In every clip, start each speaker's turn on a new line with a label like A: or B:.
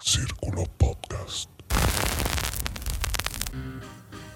A: Círculo Podcast.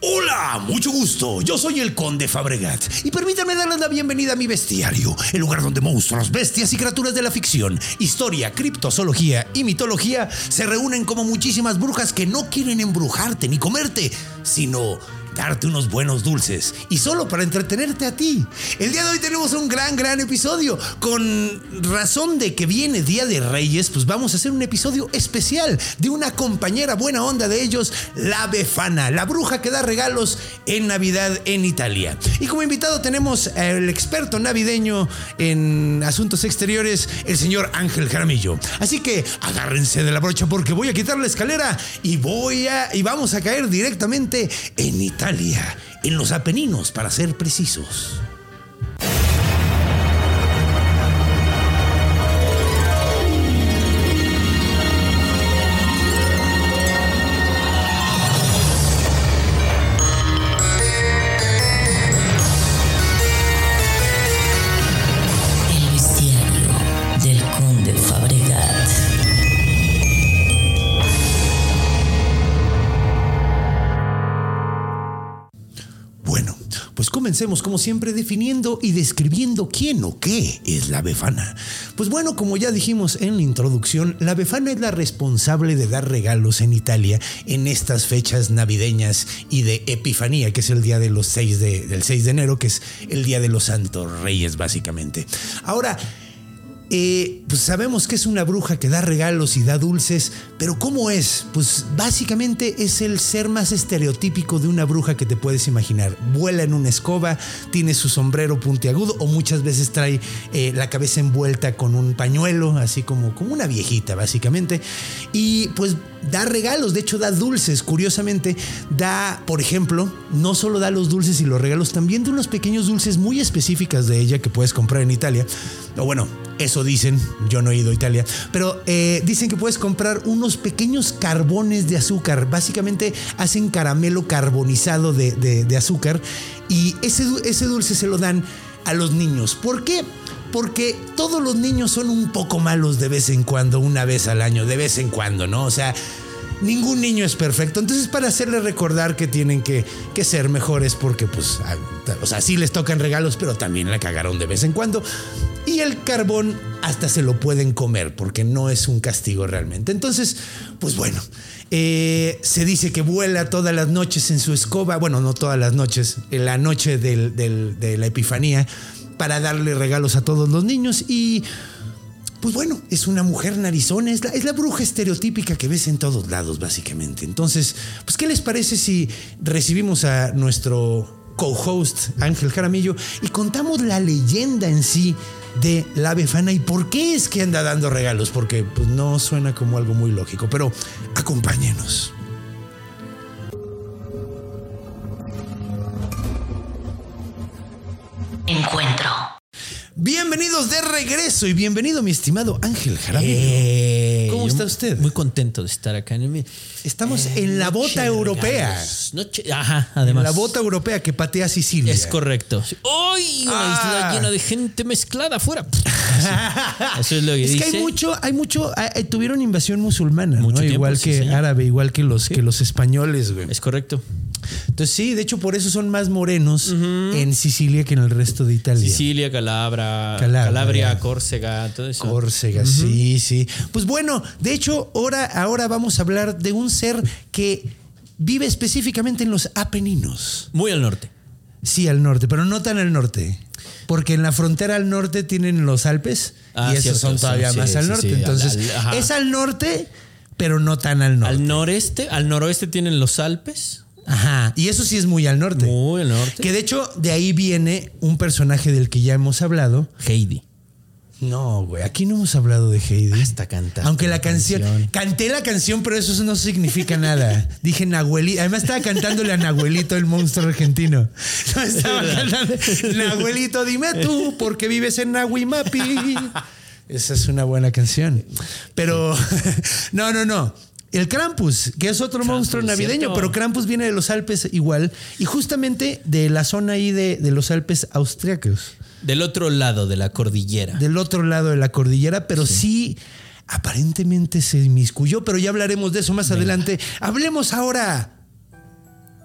B: Hola, mucho gusto. Yo soy el Conde Fabregat y permítanme darles la bienvenida a mi bestiario, el lugar donde monstruos, bestias y criaturas de la ficción, historia, criptozoología y mitología se reúnen como muchísimas brujas que no quieren embrujarte ni comerte, sino darte unos buenos dulces y solo para entretenerte a ti. El día de hoy tenemos un gran, gran episodio. Con razón de que viene Día de Reyes, pues vamos a hacer un episodio especial de una compañera buena onda de ellos, la Befana, la bruja que da regalos en Navidad en Italia. Y como invitado tenemos al experto navideño en asuntos exteriores, el señor Ángel Jaramillo. Así que agárrense de la brocha porque voy a quitar la escalera y voy a y vamos a caer directamente en Italia, en los Apeninos para ser precisos. Comencemos como siempre definiendo y describiendo quién o qué es la befana. Pues bueno, como ya dijimos en la introducción, la befana es la responsable de dar regalos en Italia en estas fechas navideñas y de Epifanía, que es el día de los 6 de, del 6 de enero, que es el día de los santos reyes básicamente. Ahora, eh, pues sabemos que es una bruja que da regalos y da dulces, pero ¿cómo es? Pues básicamente es el ser más estereotípico de una bruja que te puedes imaginar. Vuela en una escoba, tiene su sombrero puntiagudo o muchas veces trae eh, la cabeza envuelta con un pañuelo, así como, como una viejita básicamente. Y pues da regalos, de hecho da dulces, curiosamente, da, por ejemplo, no solo da los dulces y los regalos, también da unos pequeños dulces muy específicas de ella que puedes comprar en Italia. O bueno, eso dicen, yo no he ido a Italia, pero eh, dicen que puedes comprar unos pequeños carbones de azúcar, básicamente hacen caramelo carbonizado de, de- de azúcar y ese, ese dulce se lo dan a los niños. ¿Por qué? Porque todos los niños son un poco malos de vez en cuando, una vez al año, de vez en cuando, ¿no? O sea, ningún niño es perfecto. Entonces, para hacerles recordar que tienen que, que ser mejores, porque, pues, o sea, sí les tocan regalos, pero también la cagaron de vez en cuando. Y el carbón hasta se lo pueden comer, porque no es un castigo realmente. Entonces, pues bueno, eh, se dice que vuela todas las noches en su escoba, bueno, no todas las noches, en la noche del- de la Epifanía, para darle regalos a todos los niños y pues bueno, es una mujer narizona, es la, es la bruja estereotípica que ves en todos lados, básicamente. Entonces, pues, ¿qué les parece si recibimos a nuestro co-host Ángel Jaramillo y contamos la leyenda en sí de la Befana y por qué es que anda dando regalos? Porque pues, no suena como algo muy lógico, pero acompáñenos.
C: Encuentro.
B: Bienvenidos de regreso y bienvenido, mi estimado Ángel Jaramillo.
D: Eh,
B: ¿Cómo está usted?
D: Muy contento de estar acá en el.
B: Estamos
D: Eh,
B: en la bota europea.
D: Noche- ajá, además.
B: La bota europea que patea Sicilia.
D: Es correcto. ¡Ay! Una
B: Ah.
D: isla llena de gente mezclada afuera. Eso es lo que
B: Es
D: dice.
B: que hay mucho, hay mucho, ah, eh, tuvieron invasión musulmana, ¿no?
D: Mucho tiempo,
B: igual
D: sí,
B: que
D: señor.
B: árabe, igual que los, que los españoles, güey.
D: Es correcto.
B: Entonces sí, de hecho por eso son más morenos en Sicilia que en el resto de Italia.
D: Sicilia,
B: Calabria.
D: Calabria, Córcega, todo eso.
B: Córcega, sí, sí. Pues bueno, de hecho, ahora, ahora vamos a hablar de un ser que vive específicamente en los Apeninos.
D: Muy al norte.
B: Sí, al norte, pero no tan al norte. Porque en la frontera al norte tienen los Alpes
D: Ah,
B: y esos
D: cierto,
B: son todavía
D: sí,
B: más
D: sí,
B: al norte.
D: sí,
B: Entonces,
D: al-
B: es al norte, pero no tan al norte.
D: Al noreste, al noroeste tienen los Alpes.
B: Ajá. Y eso sí es muy al norte.
D: Muy al norte.
B: Que de hecho, de ahí viene un personaje del que ya hemos hablado.
D: Heidi.
B: No, güey, aquí no hemos hablado de Heidi.
D: Hasta cantaste
B: Aunque la
D: la
B: canción,
D: canción.
B: Canté la canción, pero eso no significa nada. Dije Nahuelito. Además estaba cantándole a Nahuelito, el monstruo argentino. No estaba cantando. Nahuelito, dime tú, ¿por qué vives en Nahuimapi? Esa es una buena canción. Pero, no, no, no. El Krampus, que es otro monstruo navideño,
D: cierto.
B: pero Krampus viene de los Alpes igual. Y justamente de la zona ahí de, de los Alpes austriacos
D: Del otro lado de la cordillera.
B: del otro lado de la cordillera, pero sí, aparentemente se inmiscuyó, pero ya hablaremos de eso más adelante. Hablemos ahora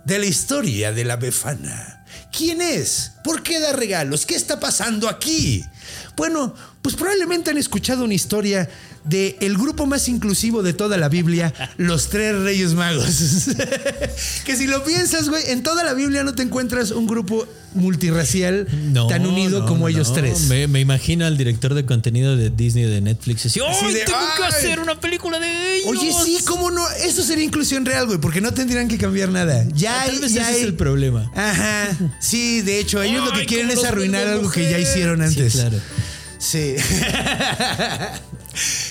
B: de la historia de la Befana. ¿Quién es? ¿Por qué da regalos? ¿Qué está pasando aquí? Bueno, pues probablemente han escuchado una historia de el grupo más inclusivo de toda la Biblia, los tres Reyes Magos. que si lo piensas, güey, en toda la Biblia no te encuentras un grupo multirracial
D: No,
B: tan unido
D: no,
B: como ellos tres.
D: Me, me imagino al director de contenido de Disney o de Netflix así,
B: Así
D: ¡ay,
B: de,
D: tengo que hacer una película de ellos!
B: Oye, sí, ¿cómo no? Eso sería inclusión real, güey, porque no tendrían que cambiar nada. Ya
D: Tal
B: hay,
D: vez
B: ya
D: ese es el problema.
B: Ajá. Sí, de hecho, ellos lo que quieren es arruinar algo que ya hicieron antes.
D: Sí, claro.
B: Sí.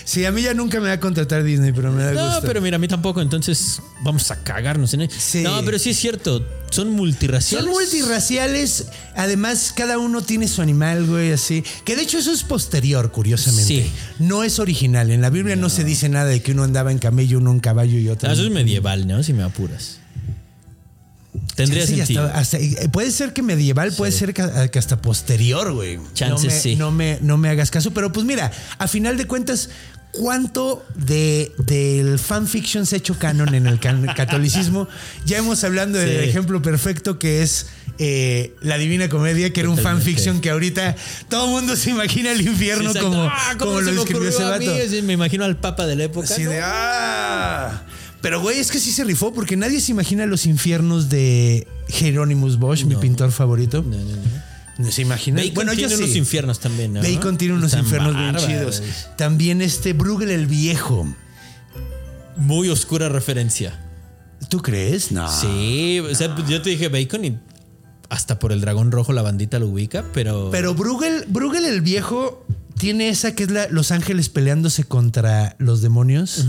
B: Sí, a mí ya nunca me va a contratar Disney, pero me da
D: No,
B: gusto.
D: pero mira, a mí tampoco, entonces vamos a cagarnos en él.
B: Sí.
D: No, pero sí es cierto, son multirraciales.
B: Son multirraciales, además cada uno tiene su animal, güey, así. Que de hecho eso es posterior, curiosamente.
D: Sí.
B: No es original. En la Biblia no. se dice nada de que uno andaba en camello, uno en caballo y otro.
D: Ah, eso es medieval, ¿no? Si me apuras. Tendría
B: Chance
D: sentido.
B: hasta- hasta- eh, puede ser que medieval, puede ser que, que hasta posterior, güey.
D: Chance
B: no me,
D: sí.
B: No me, no me hagas caso, pero pues mira, a final de cuentas, ¿cuánto de, del fanfiction se ha hecho canon en el can- catolicismo? Ya hemos hablando del
D: Sí.
B: ejemplo perfecto que es eh, La Divina Comedia, que era un fanfiction que ahorita todo el mundo se imagina el infierno como,
D: Ah, ¿cómo
B: como lo describió ese
D: mí?
B: vato.
D: Me imagino al papa de la época.
B: Así
D: ¿no?
B: de ¡ah! Pero güey, es que sí se rifó porque nadie se imagina los infiernos de Hieronymus Bosch, mi pintor favorito.
D: No, no, no.
B: ¿No se imagina?
D: Bacon
B: bueno, yo
D: tiene
B: sí.
D: unos infiernos también, ¿no?
B: Bacon tiene unos infiernos bien chidos. También este Bruegel el Viejo.
D: Muy oscura referencia.
B: ¿Tú crees? No.
D: Sí, o sea, yo te dije Bacon y hasta por el dragón rojo la bandita lo ubica, pero.
B: Pero Bruegel, Bruegel el Viejo tiene esa que es la Los Ángeles peleándose contra los demonios,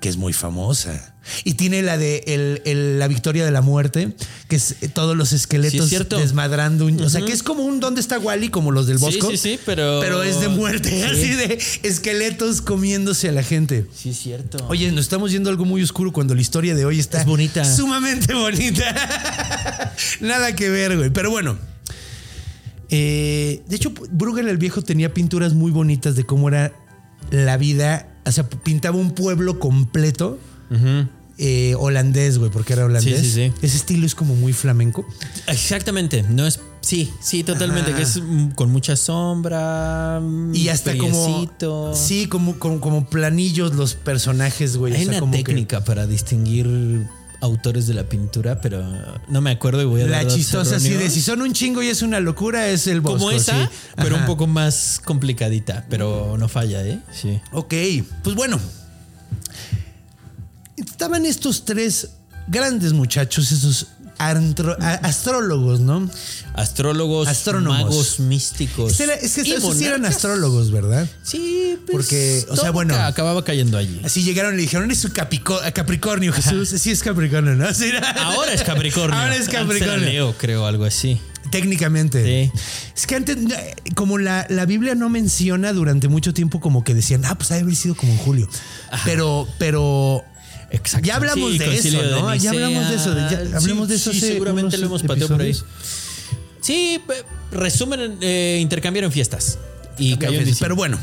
B: que es muy famosa. Y tiene la de el- el- la victoria de la muerte, que es todos los
D: Sí,
B: esqueletos
D: es
B: desmadrando. un- O sea, que es como un ¿Dónde está Wally? Como los del
D: Sí,
B: Bosco.
D: sí, sí, pero-
B: Pero es de muerte,
D: Sí.
B: así de esqueletos comiéndose a la gente.
D: Sí, es cierto.
B: Oye, nos estamos yendo a algo muy oscuro cuando la historia de hoy está
D: Es bonita.
B: Sumamente bonita. Nada que ver, güey. Pero bueno. Eh, de hecho, Bruegel el Viejo tenía pinturas muy bonitas de cómo era la vida. O sea, pintaba un pueblo completo. eh, holandés, güey, porque era holandés.
D: Sí, sí, sí.
B: Ese estilo es como muy flamenco.
D: Exactamente, no es. Sí, sí, totalmente. Que es con mucha sombra.
B: Y hasta como. Sí, como, como, como planillos los personajes, güey. O
D: Hay
B: sea,
D: una
B: como que-
D: técnica para distinguir autores de la pintura, pero no me acuerdo y voy a
B: La
D: dar
B: chistosa así de si son un chingo y es una locura, es el Bosco.
D: como esa,
B: sí.
D: pero un poco más complicadita, pero no falla, ¿eh? Sí.
B: Ok, pues bueno. Estaban estos tres grandes muchachos, esos antro- a- astrólogos, ¿no?
D: Astrólogos,
B: Astrónomos.
D: magos místicos.
B: Este era- es que esos sí eran astrólogos, ¿verdad?
D: Sí, pues,
B: Porque, o sea, bueno.
D: ca- acababa cayendo allí.
B: Así llegaron y le dijeron, es Capricornio, Jesús. Sí, es Capricornio, ¿no? Sí,
D: Ahora es Capricornio.
B: Ahora es
D: Antes era
B: Capricornio.
D: Leo, creo, algo así.
B: Técnicamente.
D: Sí.
B: Es que antes, como la, la Biblia no menciona durante mucho tiempo, como que decían, ah, pues ha de haber sido como en julio. Pero, pero.
D: Exacto.
B: Ya hablamos
D: Sí,
B: de eso,
D: de
B: ¿no? Ya hablamos de eso. de- ya
D: Nicea.
B: hablamos de eso
D: sí,
B: hace
D: seguramente lo hemos pateado por ahí. Sí, resumen, eh, intercambiaron fiestas. Y cayó
B: Pero bueno,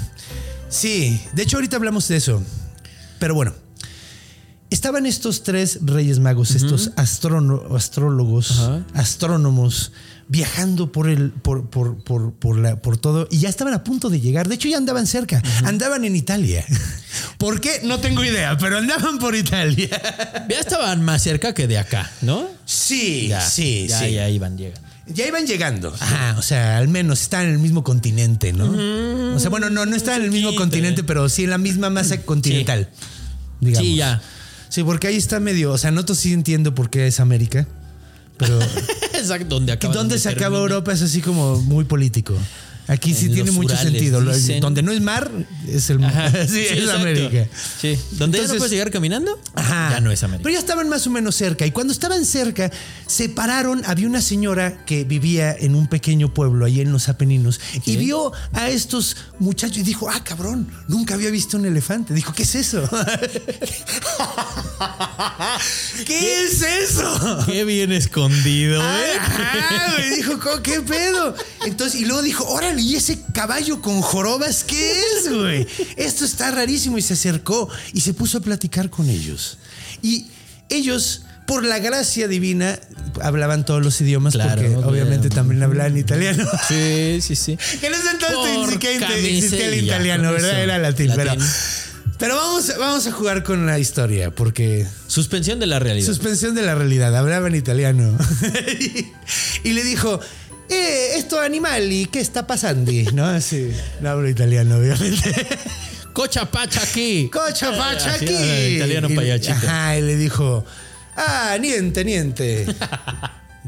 B: sí, de hecho ahorita hablamos de eso. Pero bueno, estaban estos tres reyes magos, estos astrono- astrólogos,
D: Ajá.
B: astrónomos, viajando por el, por, por, por, por la, por todo, y ya estaban a punto de llegar. De hecho, ya andaban cerca, andaban en Italia. ¿Por qué? No tengo idea, pero andaban por Italia.
D: Ya estaban más cerca que de acá, ¿no?
B: Sí,
D: Ya,
B: sí,
D: ya,
B: sí.
D: ya iban llegando.
B: Ya iban llegando. Ajá, o sea, al menos están en el mismo continente, ¿no? O sea, bueno, no, no están en el mismo continente, pero sí en la misma masa continental. Digamos.
D: Sí, ya.
B: Sí, porque ahí está medio. O sea, no sí entiendo por qué es América. Pero.
D: Exacto, donde
B: ¿Y
D: acaba.
B: dónde se acaba. Europa? Es así como muy político. Aquí sí
D: En
B: tiene mucho
D: Urales,
B: sentido.
D: Dicen.
B: Donde no es mar, es el
D: Ajá,
B: sí, es
D: exacto.
B: América.
D: Sí. ¿Dónde ya no puedes llegar caminando?
B: Ajá.
D: Ya no es América.
B: Pero ya estaban más o menos cerca. Y cuando estaban cerca, se pararon. Había una señora que vivía en un pequeño pueblo ahí en los Apeninos y vio a estos muchachos y dijo: Ah, cabrón, nunca había visto un elefante. Dijo: ¿Qué es eso? ¿Qué es eso?
D: Qué bien escondido, ¿eh?
B: Ah, güey, dijo, "¿Cómo? ¿qué pedo? Entonces, y luego dijo, órale, ¿y ese caballo con jorobas qué es, güey? Esto está rarísimo. Y se acercó y se puso a platicar con ellos. Y ellos, por la gracia divina, hablaban todos los idiomas,
D: Claro,
B: porque obviamente también hablaban italiano.
D: Sí, sí, sí.
B: Que en ese entonces
D: Por
B: existía, el italiano, ¿verdad? Era latín, pero.
D: Latín.
B: Pero vamos, vamos a jugar con la historia, porque
D: Suspensión de la realidad.
B: Suspensión de la realidad, hablaba en italiano. y le dijo, eh, esto animali, ¿qué está pasando? ¿No? Sí, no hablo italiano, obviamente.
D: Cocha pacha aquí.
B: Cocha pacha
D: Así,
B: aquí.
D: ah, Italiano
B: Y-
D: payachito.
B: Ajá, y le dijo, ah, niente, niente.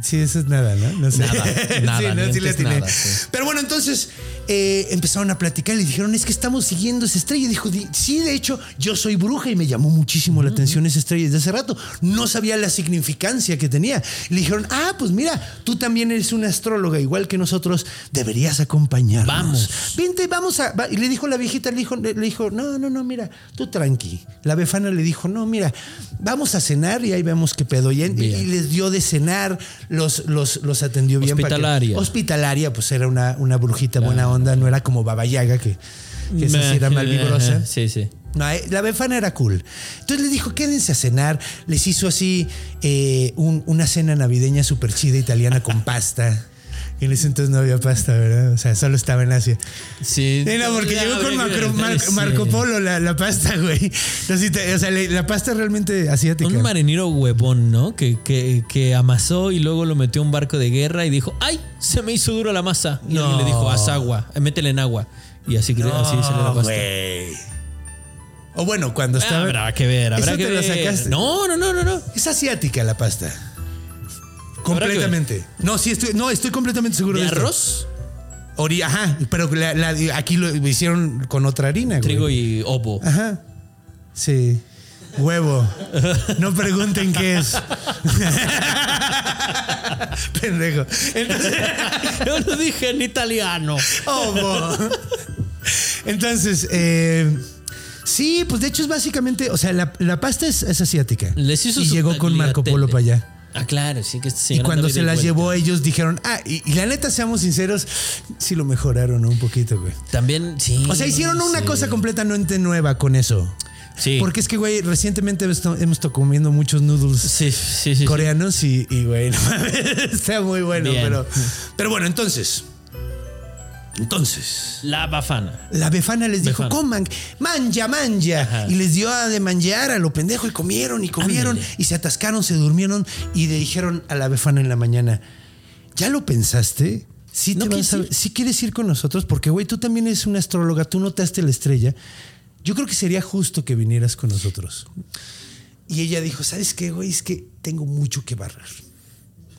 B: Sí, eso es nada, ¿no? No sé.
D: Nada, nada,
B: sí, no, sí le atiné.
D: nada, sí.
B: Pero bueno, entonces eh, empezaron a platicar y le dijeron, es que estamos siguiendo esa estrella. Y dijo, "Di- sí, de hecho, yo soy bruja y me llamó muchísimo la atención esa estrella desde hace rato. No sabía la significancia que tenía. Le dijeron, ah, pues mira, tú también eres una astróloga, igual que nosotros, deberías acompañarnos.
D: Vamos.
B: Vente, vamos a. va- Y le dijo la viejita, le dijo, le dijo, no, no, no, mira, tú tranqui. La befana le dijo, no, mira, vamos a cenar y ahí vemos qué pedo. Y, y les dio de cenar, los, los, los atendió bien. para que-
D: Hospitalaria.
B: hospitalaria, pues era una, una brujita buena onda, no era como Baba Yaga, que, que esa sí era
D: Meh,
B: malvibrosa.
D: Sí, sí.
B: No, eh, la befana era cool. Entonces les dijo, quédense a cenar. Les hizo así eh, un- una cena navideña súper chida italiana con pasta. En ese entonces no había pasta, ¿verdad? O sea, solo estaba en Asia.
D: Sí.
B: Sí, no, porque llegó con Macro- Mar-. Marco Polo la, la pasta, güey. O sea, la pasta realmente asiática.
D: Un marinero huevón, ¿no? Que, que, que amasó y luego lo metió a un barco de guerra y dijo, ¡ay! Se me hizo duro la masa. Y
B: No.
D: le dijo, haz agua, eh, métele en agua. Y así,
B: No,
D: así salió la pasta.
B: güey. O bueno, cuando
D: Ah,
B: estaba.
D: habrá que ver, habrá
B: Eso
D: que
B: te lo
D: ver.
B: sacaste.
D: No, no, no, no, no.
B: Es asiática la pasta. Completamente. No, sí, estoy, no, estoy completamente seguro
D: ¿De
B: de
D: arroz?
B: Ori- ajá, pero la- la- aquí lo hicieron con otra harina, güey.
D: Trigo y ovo.
B: Ajá. Sí. Huevo. No pregunten qué es. Pendejo. Entonces,
D: Yo lo dije en italiano.
B: ovo. Entonces, eh, sí, pues de hecho es básicamente, o sea, la, la pasta es, es asiática.
D: Les hizo
B: y llegó con Marco. Polo para allá.
D: Ah, claro, sí que este
B: Y cuando se las llevó, ellos dijeron, ah, y, y la neta, seamos sinceros, sí lo mejoraron un poquito, güey.
D: También, sí.
B: O sea, hicieron una
D: sí.
B: cosa completamente nueva con eso.
D: Sí.
B: Porque es que, güey, recientemente hemos estado comiendo muchos noodles
D: Sí, sí,
B: coreanos y, y, güey, no está muy bueno.
D: Bien.
B: Pero, pero bueno, entonces. Entonces.
D: La bafana.
B: La befana les dijo,
D: Befana.
B: coman, manja, manja.
D: Ajá.
B: Y les dio a de manjar a lo pendejo y comieron y comieron
D: Ándale.
B: y se atascaron, se durmieron y le dijeron a la befana en la mañana, ¿ya lo pensaste? ¿Sí,
D: ¿No
B: te vas a-
D: quieres ir?
B: ¿Sí quieres ir con nosotros? Porque, güey, tú también eres una astróloga, tú notaste la estrella. Yo creo que sería justo que vinieras con nosotros. Y ella dijo, ¿sabes qué, güey? Es que tengo mucho que barrer.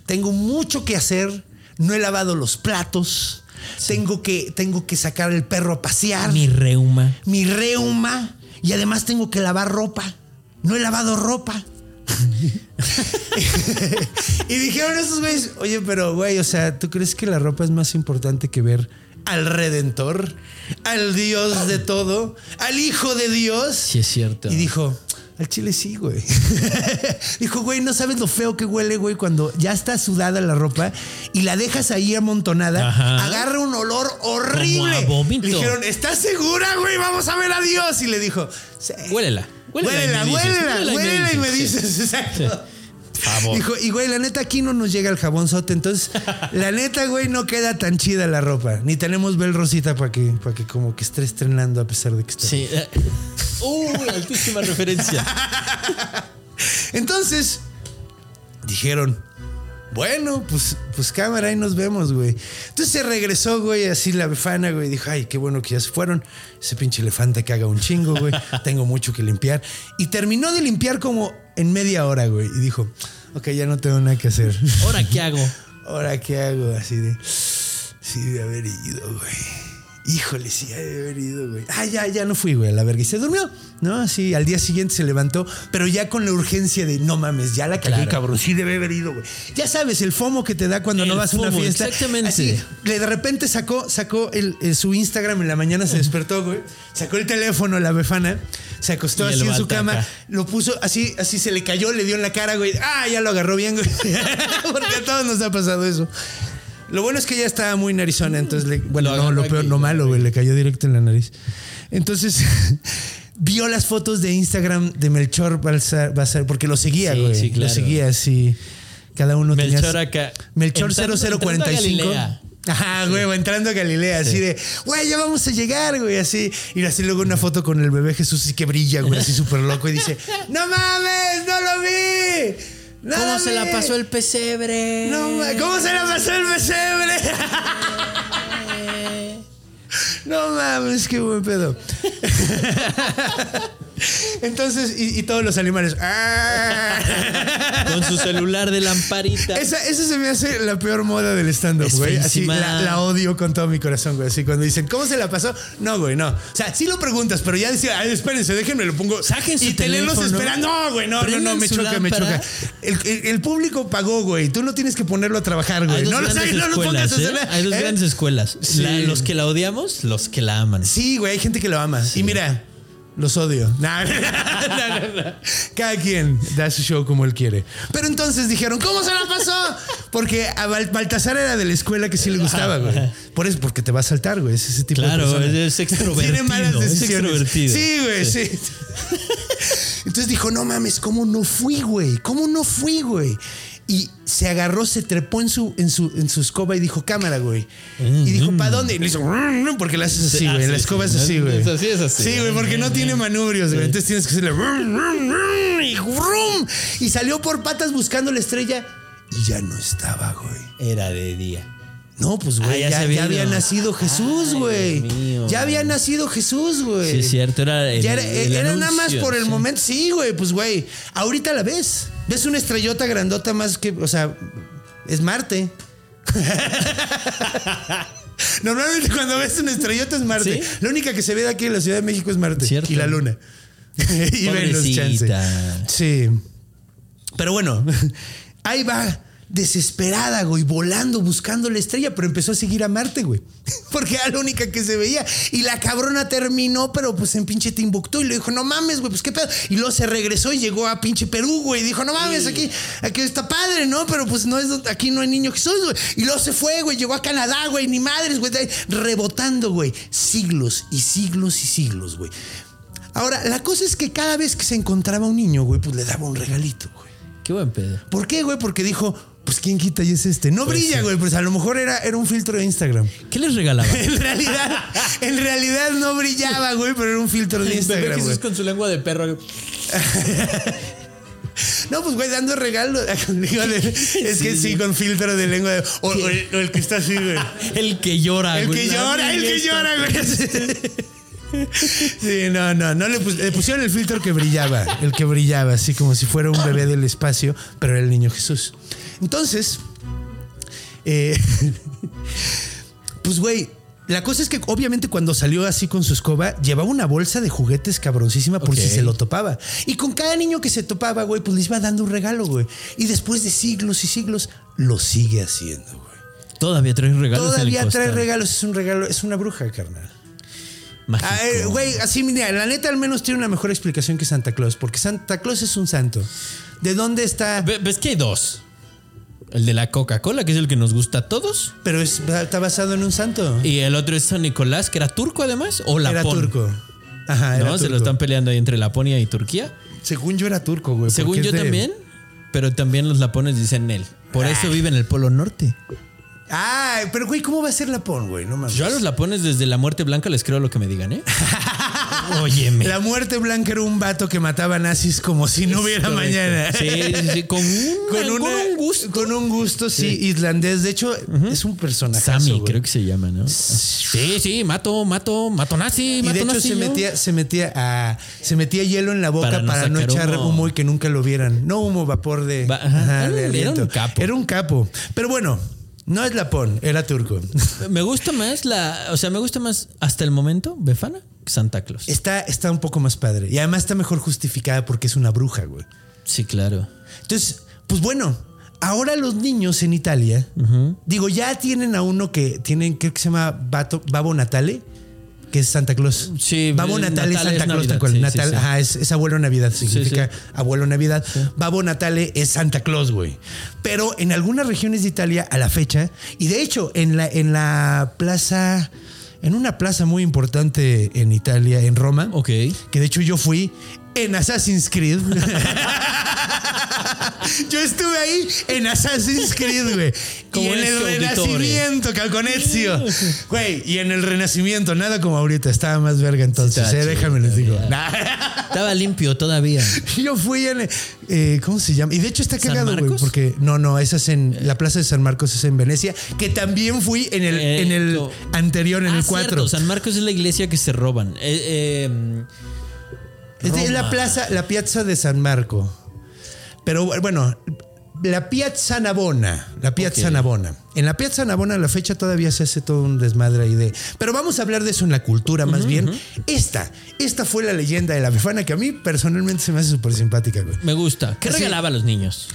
B: Tengo mucho que hacer. No he lavado los platos. Tengo, que, tengo que sacar el perro a pasear.
D: Mi reuma.
B: mi reuma. Y además tengo que lavar ropa. No he lavado ropa. y dijeron esos güeyes, oye, pero güey, o sea, ¿tú crees que la ropa es más importante que ver al Redentor? Al Dios de todo, al Hijo de Dios.
D: Sí, es cierto.
B: Y dijo, al chile sí, güey. dijo, güey, no sabes lo feo que huele, güey, cuando ya está sudada la ropa y la dejas ahí amontonada,
D: Ajá.
B: agarra un olor horrible.
D: Como a vómito.
B: Le dijeron, ¿estás segura, güey? Vamos a ver a Dios. Y le dijo, sí.
D: Huélela.
B: Huélela,
D: Huélela,
B: huélela, y me dices, exacto.
D: Favor.
B: Dijo, y güey, la neta aquí no nos llega el jabonzote, entonces la neta, güey, no queda tan chida la ropa. Ni tenemos Bel Rosita para que, para que como que esté estrenando a pesar de que está.
D: Sí. Uy, altísima referencia.
B: Entonces, dijeron, bueno, pues, pues cámara, ahí nos vemos, güey. Entonces se regresó, güey, así la befana, güey. Dijo, ay, qué bueno que ya se fueron. Ese pinche elefante que haga un chingo, güey. Tengo mucho que limpiar. Y terminó de limpiar como en media hora, güey. Y dijo, ok, ya no tengo nada que hacer.
D: ¿Ahora qué hago?
B: ¿Ahora qué hago? Así de. Sí, de haber ido, güey. Híjole, sí, de haber ido, güey. Ah, ya, ya no fui, güey, a la verga. Y se durmió, ¿no? Sí, al día siguiente se levantó, pero ya con la urgencia de no mames, ya la cagué,
D: Claro.
B: cabrón. Sí, debe haber ido, güey. Ya sabes, el fomo que te da cuando no vas a una fiesta.
D: exactamente.
B: Así, de repente sacó, sacó el, el- su Instagram en la mañana, se despertó, güey. Sacó el teléfono, la befana, se acostó
D: Y
B: así en su cama,
D: acá.
B: lo puso así, así se le cayó, le dio en la cara, güey. Ah, ya lo agarró bien, güey. Porque a todos nos ha pasado eso. Lo bueno es que ella estaba muy narizona, entonces, le- bueno, no, lo peor, no
D: lo
B: malo, güey, le cayó directo en la nariz. Entonces, vio las fotos de Instagram de Melchor Balsar, porque lo seguía, güey.
D: sí,
B: Lo
D: claro.
B: seguía así. Cada uno tenía.
D: Melchor acá.
B: Melchor
D: Entrando- entrando a
B: 0045.
D: Galilea.
B: Ajá, güey, entrando a Galilea, así de, güey, ya vamos a llegar, güey, así. Y así luego una foto con el bebé Jesús, así que brilla, güey, así súper loco, y dice, ¡No mames! ¡No lo vi! ¡No
D: ¿Cómo se la pasó el pesebre?
B: No, ¿Cómo se la pasó el pesebre? No mames, qué buen pedo. Entonces, y, y todos los animales. ¡ah!
D: Con su celular de lamparita.
B: Esa, esa se me hace la peor moda del stand-up, güey. Así la, la odio con todo mi corazón, güey. Así cuando dicen, ¿cómo se la pasó? No, güey, no. O sea, sí lo preguntas, pero ya decía, ay, espérense, déjenme lo pongo.
D: Saquen su
B: y tenerlos esperando. No, güey, no, no, no, me choca, me choca. El, el- el público pagó, güey. Tú no tienes que ponerlo a trabajar, güey. No lo saques, no lo pongas a
D: ¿eh?
B: hacer.
D: Hay dos
B: ¿eh?
D: grandes escuelas.
B: Sí.
D: La- los que la odiamos, los que la aman.
B: Sí, güey, hay gente que lo ama. Y mira, los odio. Cada quien da su show como él quiere. Pero entonces dijeron, ¿cómo se la pasó? Porque a Bal- Baltasar era de la escuela que sí le gustaba, güey. Por eso, porque te va a saltar, güey. Es ese tipo
D: Claro,
B: de persona.
D: es- extrovertido,
B: Tiene malas
D: es
B: decisiones.
D: extrovertido.
B: Sí, güey, sí. Entonces dijo, no mames, ¿cómo no fui, güey? ¿Cómo no fui, güey? Y se agarró, se trepó en su, en su, en su escoba y dijo, cámara, güey. Y dijo, ¿para dónde? Y le hizo, porque la haces así,
D: Sí, ah,
B: güey. La escoba es
D: sí.
B: así, güey.
D: Es así, es así.
B: Sí, güey, porque no tiene manubrios, güey. Entonces tienes que hacerle, y. Y salió por patas buscando la estrella y ya no estaba, güey.
D: Era de día.
B: No, pues, güey,
D: Ah, ya había
B: ya había
D: ido.
B: nacido Jesús, güey. Ya había nacido Jesús, güey.
D: Sí, es cierto, era el-
B: Ya era,
D: el
B: era nada más por el
D: sí.
B: momento. Sí, güey, pues, güey. Ahorita la ves. Ves una estrellota grandota más que, o sea, es Marte. Normalmente cuando ves una estrellota es Marte.
D: ¿Sí?
B: La única que se ve de aquí en la Ciudad de México es Marte.
D: Cierto.
B: Y la Luna. y Venus, chance. Sí. Pero bueno, ahí va desesperada, güey, volando, buscando la estrella, pero empezó a seguir a Marte, güey. Porque era la única que se veía. Y la cabrona terminó, pero pues en pinche Timbuktu. Y le dijo, no mames, güey, pues qué pedo. Y luego se regresó y llegó a pinche Perú, güey. Y dijo, no mames, aquí, aquí está padre, ¿no? Pero pues no es, donde- aquí no hay niño Jesús, güey. Y luego se fue, güey, llegó a Canadá, güey, ni madres, güey. Rebotando, güey. Siglos y siglos y siglos, güey. Ahora, la cosa es que cada vez que se encontraba un niño, güey, pues le daba un regalito, güey.
D: Qué buen pedo.
B: ¿Por qué, güey? Porque dijo, pues quién quita y es este. No brilla, güey, pues a lo mejor era, era un filtro de Instagram.
D: ¿Qué les regalaba?
B: En realidad, en realidad no brillaba, güey, pero era un filtro de Instagram, güey.
D: con su lengua de perro.
B: No, pues, güey, dando regalos. Es que sí, con filtro de lengua. de- o, o el, o el que está así, güey.
D: El que llora,
B: El
D: güey.
B: que llora, el que llora, güey. Sí, no, no, no le, pus- le pusieron el filtro que brillaba, el que brillaba, así como si fuera un bebé del espacio, pero era el niño Jesús. Entonces, eh, pues güey, la cosa es que obviamente cuando salió así con su escoba, llevaba una bolsa de juguetes cabroncísima por si se lo topaba. Y con cada niño que se topaba, güey, pues les iba dando un regalo, güey. Y después de siglos y siglos, lo sigue haciendo, güey.
D: Todavía trae regalos
B: Todavía trae regalos, es un regalo, es una bruja, carnal. Ah, eh, Güey, así, mira, la neta al menos tiene una mejor explicación que Santa Claus, porque Santa Claus es un santo. ¿De dónde está?
D: Ve- ¿Ves que hay dos? El de la Coca-Cola, que es el que nos gusta a todos.
B: Pero es- está basado en un santo.
D: Y el otro es San Nicolás, que era turco además. O
B: Era
D: Lapón.
B: turco. Ajá, era
D: ¿No? Se lo están peleando ahí entre Laponia y Turquía.
B: Según yo era turco, güey.
D: Según yo
B: de-
D: también. Pero también los lapones dicen él. Por eso vive en el Polo Norte.
B: Ah, pero güey, ¿cómo va a ser Lapón, güey? No mames.
D: Yo a los lapones desde la muerte blanca les creo lo que me digan, ¿eh? Óyeme.
B: La muerte blanca era un vato que mataba nazis como si no hubiera
D: Correcto.
B: mañana.
D: Sí, sí, sí. Con un,
B: Con,
D: con un gusto.
B: Con un gusto, sí, islandés. De hecho, es un personaje.
D: Sammy, creo que se llama, ¿no? Sí, sí, mato, mato, mato nazi,
B: Y
D: mato
B: de hecho
D: nazi,
B: se
D: ¿no?
B: metía, se metía a, se metía hielo en la boca
D: Para
B: para
D: no
B: echar
D: humo.
B: humo. y que nunca lo vieran. No humo, vapor de,
D: Va- ajá. Era un-
B: de
D: era un
B: aliento.
D: capo.
B: Era un capo. Pero bueno, No es Lapón, era turco.
D: Me gusta más la. O sea, me gusta más hasta el momento Befana Santa Claus.
B: Está, está un poco más padre. Y además está mejor justificada porque es una bruja, güey.
D: Sí, claro.
B: Entonces, pues bueno, ahora los niños en Italia, digo, ya tienen a uno que tienen, creo que se llama Bato- Babo Natale, que es Santa Claus.
D: Sí,
B: Babo
D: el
B: Natale es Santa Claus, tal cual.
D: sí,
B: Natal,
D: sí, sí.
B: Ajá, es, es abuelo Navidad, significa abuelo Navidad. Babo Natale es Santa Claus, güey. Pero en algunas regiones de Italia, a la fecha, y de hecho, en la, en la plaza, en una plaza muy importante en Italia, en Roma,
D: Ok.
B: que de hecho yo fui en Assassin's Creed. yo estuve ahí en Assassin's Creed, güey. Y en el. Renacimiento, Calconezio. Güey, y en el Renacimiento, nada como ahorita, estaba más verga entonces, eh, déjame les digo.
D: todavía. Estaba limpio todavía.
B: Yo fui en. eh, ¿Cómo se llama? Y de hecho está
D: ¿San
B: cagado, güey, porque. No, no, esa es en. La plaza de San Marcos es en Venecia, que también fui en el,
D: Eh,
B: en el anterior, en
D: Ah,
B: el
D: cierto,
B: 4.
D: San Marcos es la iglesia que se roban. Eh,
B: Es la plaza, la piazza de San Marco. Pero bueno, la Piazza Navona. La Piazza. Navona. En la Piazza Navona a la fecha todavía se hace todo un desmadre ahí de. Pero vamos a hablar de eso en la cultura más bien. Esta, esta fue la leyenda de la befana que a mí personalmente se me hace súper simpática, güey.
D: me gusta. ¿Qué
B: Así-
D: regalaba a los niños?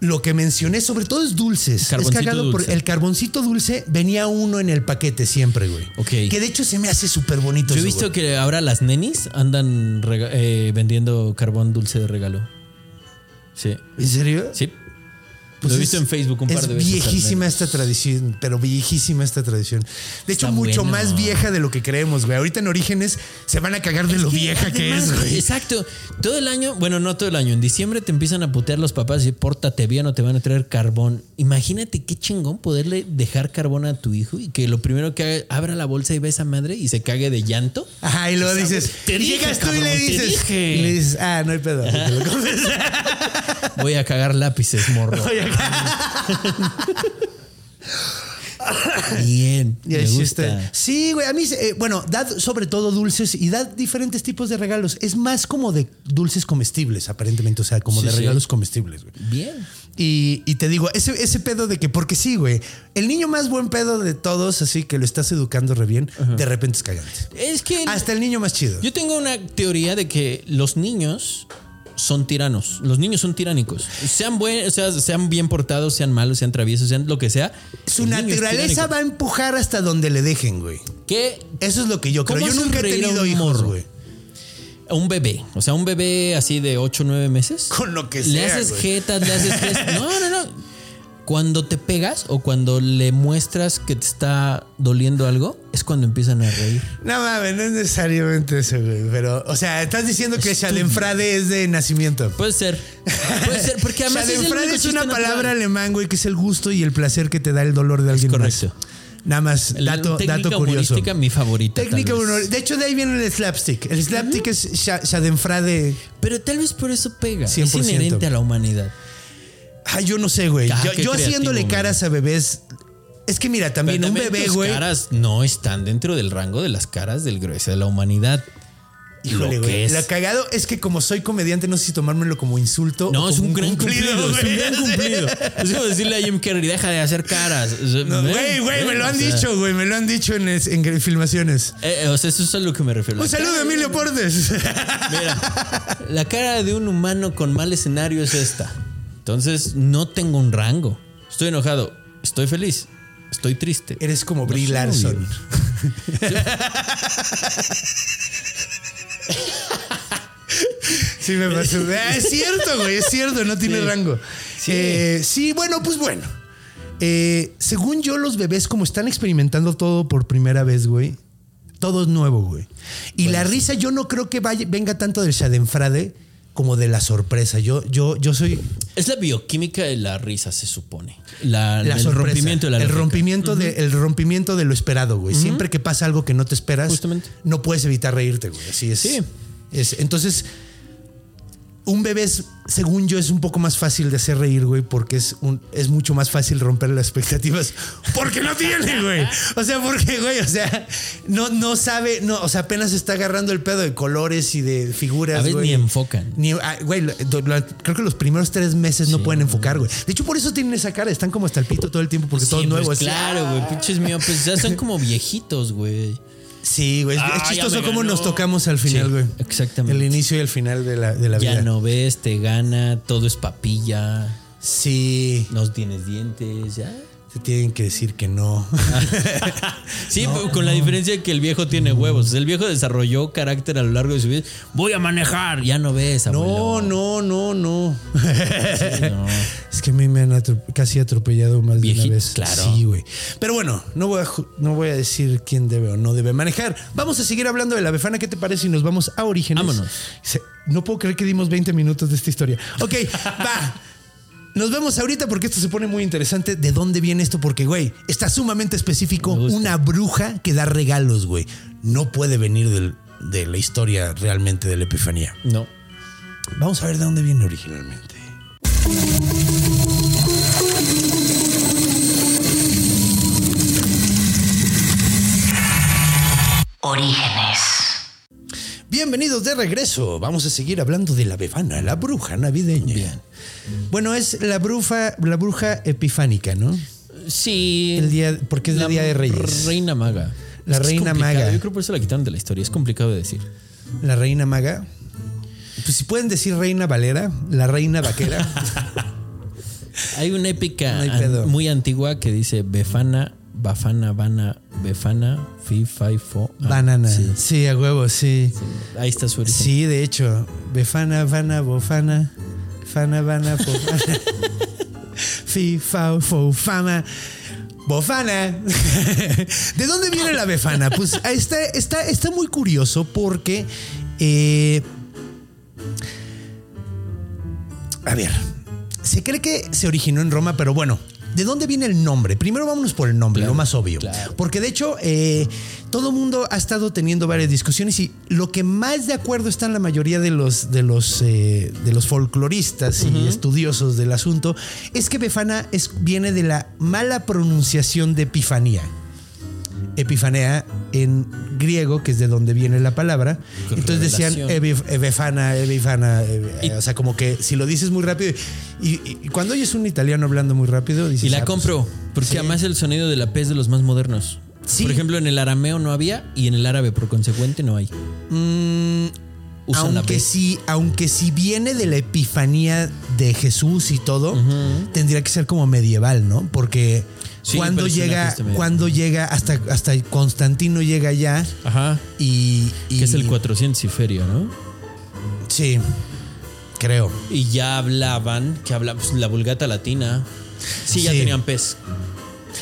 B: Lo que mencioné sobre todo es dulces.
D: Carboncito
B: es cagado por el carboncito dulce venía uno en el paquete siempre, güey.
D: Ok.
B: Que de hecho se me hace súper bonito.
D: Yo he visto
B: güey.
D: que ahora las nenis andan eh, vendiendo carbón dulce de regalo. Sí.
B: ¿En serio?
D: Sí.
B: Pues
D: Lo he visto en Facebook un par de veces.
B: viejísima esta tradición, pero viejísima esta tradición. De hecho,
D: Está
B: mucho
D: bueno.
B: más vieja de lo que creemos, güey. Ahorita en Orígenes se van a cagar de lo vieja que es, güey.
D: Exacto. Todo el año, bueno, no todo el año. En diciembre te empiezan a putear los papás y pórtate bien o te van a traer carbón. Imagínate qué chingón poderle dejar carbón a tu hijo y que lo primero que haga, abra la bolsa y ve a esa madre y se cague de llanto.
B: Ajá, y luego dices,
D: Te dije,
B: llegas tú y le dices, y le dices, ah, no hay pedo.
D: Voy a cagar lápices, morro. Bien.
B: Y
D: me
B: ahí
D: gusta.
B: Sí, güey, a mí, eh, bueno, dad sobre todo dulces y dad diferentes tipos de regalos. Es más como de dulces comestibles, aparentemente, o sea, como
D: Sí,
B: de
D: sí.
B: regalos comestibles, güey.
D: Bien.
B: Y, y te digo, ese, ese pedo de que, porque sí, güey, el niño más buen pedo de todos, así que lo estás educando re bien, de repente es cagante.
D: Es que
B: Hasta el niño más chido.
D: yo tengo una teoría de que los niños son tiranos. Los niños son tiránicos. Sean buen, o sea, sean bien portados, sean malos, sean traviesos, sean lo que sea.
B: Su naturaleza va a empujar hasta donde le dejen, güey.
D: Que
B: Eso es lo que yo creo.
D: ¿Cómo
B: Yo
D: haces
B: nunca he tenido
D: un
B: hijos,
D: morro?
B: güey.
D: un bebé, o sea, un bebé así de 8 o 9 meses.
B: Con lo que
D: Le
B: sea,
D: haces
B: güey.
D: jetas, le haces gestos. No, no, no. Cuando te pegas o cuando le muestras que te está doliendo algo, es cuando empiezan a reír.
B: No mames, no es necesariamente eso, güey. Pero, o sea, estás diciendo que Schadenfreude es de nacimiento.
D: Puede ser. Puede ser, porque además es,
B: Schadenfreude
D: único
B: es una palabra
D: natural.
B: alemán, güey, que es el gusto y el placer que te da el dolor de alguien
D: correcto.
B: más. Nada más,
D: La
B: dato,
D: técnica
B: dato curioso.
D: humorística, mi favorita.
B: Técnica De hecho, de ahí viene el slapstick. El slapstick es Scha- Schadenfreude.
D: Pero tal vez por eso pega.
B: 100%.
D: Es inherente a la humanidad.
B: Ay, yo no sé, güey.
D: Ah,
B: yo haciéndole
D: creativo,
B: caras a bebés. Es que mira, también un bebé, güey.
D: caras no están dentro del rango de las caras del grueso de la humanidad.
B: Híjole, güey. Lo cagado es que como soy comediante, no sé si tomármelo como insulto.
D: No,
B: o
D: es un gran cumplido. es un gran cumplido. Es como decirle a Jim Carrey, deja de hacer caras. O sea,
B: No,
D: ven,
B: Güey, güey, me lo han
D: sea,
B: dicho, güey. Me lo han dicho en, en filmaciones.
D: eh, eh, o sea, eso es a lo que me refiero.
B: Un
D: La
B: saludo, Emilio Portes.
D: Mira, la cara de un humano con mal escenario es esta. Entonces, no tengo un rango. Estoy enojado. Estoy feliz. Estoy triste.
B: Eres como
D: No
B: Brie Larson. Sí, me pasó. Ah, es cierto, güey, es cierto, no tiene rango. Eh, sí, bueno, pues bueno. Eh, según yo, los bebés, como están experimentando todo por primera vez, güey, todo es nuevo, güey. Y la risa, yo no creo que vaya- venga tanto del Schadenfreude como de la sorpresa. Yo, yo, yo soy
D: Es la bioquímica de la risa, se supone. La,
B: la
D: el
B: sorpresa.
D: rompimiento de la
B: el
D: lógica.
B: rompimiento de el rompimiento de lo esperado, güey. Siempre que pasa algo que no te esperas,
D: Justamente.
B: no puedes evitar reírte, güey. Así es.
D: Sí.
B: Es- entonces un bebé es, según yo, es un poco más fácil de hacer reír, güey, porque es, un, es mucho más fácil romper las expectativas. Porque no tiene, güey. O sea, porque, güey, o sea, no, no sabe, no, o sea, apenas está agarrando el pedo de colores y de figuras.
D: A veces
B: güey.
D: ni enfocan.
B: Ni, ah, güey, lo- lo- creo que los primeros tres meses no pueden enfocar, güey. De hecho, por eso tienen esa cara, están como hasta el pito todo el tiempo porque todo es
D: Sí, pues
B: nuevo. así.
D: claro, güey. Pinches miopes. Ya son como viejitos, güey.
B: Sí, güey. Es,
D: Ah,
B: es chistoso cómo nos tocamos al final,
D: Sí,
B: güey.
D: exactamente.
B: El inicio y el final de la, de la vida.
D: Ya no ves, te gana, todo es papilla,
B: Sí,
D: no tienes dientes, ya.
B: Te tienen que decir que no.
D: Sí, pero con la diferencia de que el viejo tiene huevos. El viejo desarrolló carácter a lo largo de su vida. Voy a manejar, ya no ves,
B: No,
D: abuelo.
B: no, no, no.
D: no.
B: Es que a mí me han casi atropellado más de una vez.
D: claro.
B: Sí, güey. Pero bueno, no voy, a, no voy a decir quién debe o no debe manejar. Vamos a seguir hablando de la befana. ¿Qué te parece? Y nos vamos a Orígenes.
D: Vámonos.
B: No puedo creer que dimos 20 minutos de esta historia. Ok, va. Nos vemos ahorita porque esto se pone muy interesante. ¿De dónde viene esto? Porque, güey, está sumamente específico. Una bruja que da regalos, güey. No puede venir del- de la historia realmente de la Epifanía.
D: No.
B: Vamos a ver de dónde viene originalmente.
C: Orígenes.
B: Bienvenidos de regreso. Vamos a seguir hablando de la befana, la bruja navideña.
D: Bien.
B: Bueno, es la bruja, la bruja epifánica, ¿no?
D: Sí.
B: El día, porque es el día de Reyes.
D: Reina maga.
B: La
D: Es que es
B: reina maga.
D: Yo creo por eso la quitaron de la historia. Es complicado de decir.
B: La reina maga. Pues si pueden decir reina valera, la reina vaquera.
D: Hay una épica
B: No hay
D: an-
B: pedo.
D: muy antigua que dice Befana, Bafana, Bana, Befana, Fi, Fai, Fo. ah,
B: Banana.
D: Sí.
B: Sí. a huevo, sí.
D: Ahí está su origen.
B: Sí, de hecho. Befana, vana, bofana. Fana, vana, fofana. Fi, fa, fo, fama. Bofana. ¿De dónde viene la befana? Pues está, está, está muy curioso porque. eh, a ver. Se cree que se originó en Roma, pero bueno. ¿De dónde viene el nombre? Primero vámonos por el nombre,
D: Claro,
B: lo más obvio.
D: claro.
B: Porque de hecho, eh, todo mundo ha estado teniendo varias discusiones y lo que más de acuerdo están la mayoría de los, de los, eh, de los folcloristas y estudiosos del asunto es que Befana es, viene de la mala pronunciación de Epifanía. Epifanea en griego, que es de donde viene la palabra. Entonces decían
D: Revelación.
B: Ebefana, Ebifana. eh, o sea, como que si lo dices muy rápido. Y, y cuando oyes un italiano hablando muy rápido, dices.
D: Y la
B: "Ah, pues,
D: compro, porque
B: sí.
D: además el sonido de la P es de los más modernos.
B: Sí.
D: Por ejemplo, en el arameo no había y en el árabe, por consecuente, no hay.
B: Mm,
D: Usan
B: aunque si, aunque si viene de la epifanía de Jesús y todo, tendría que ser como medieval, ¿no? Porque
D: Sí,
B: cuando llega, cuando llega hasta, hasta Constantino llega ya
D: Ajá.
B: y, y-
D: Que es el 400 y feria, ¿no?
B: Sí, creo.
D: Y ya hablaban, que hablaban pues, la vulgata latina. Sí, ya
B: Sí.
D: tenían pez.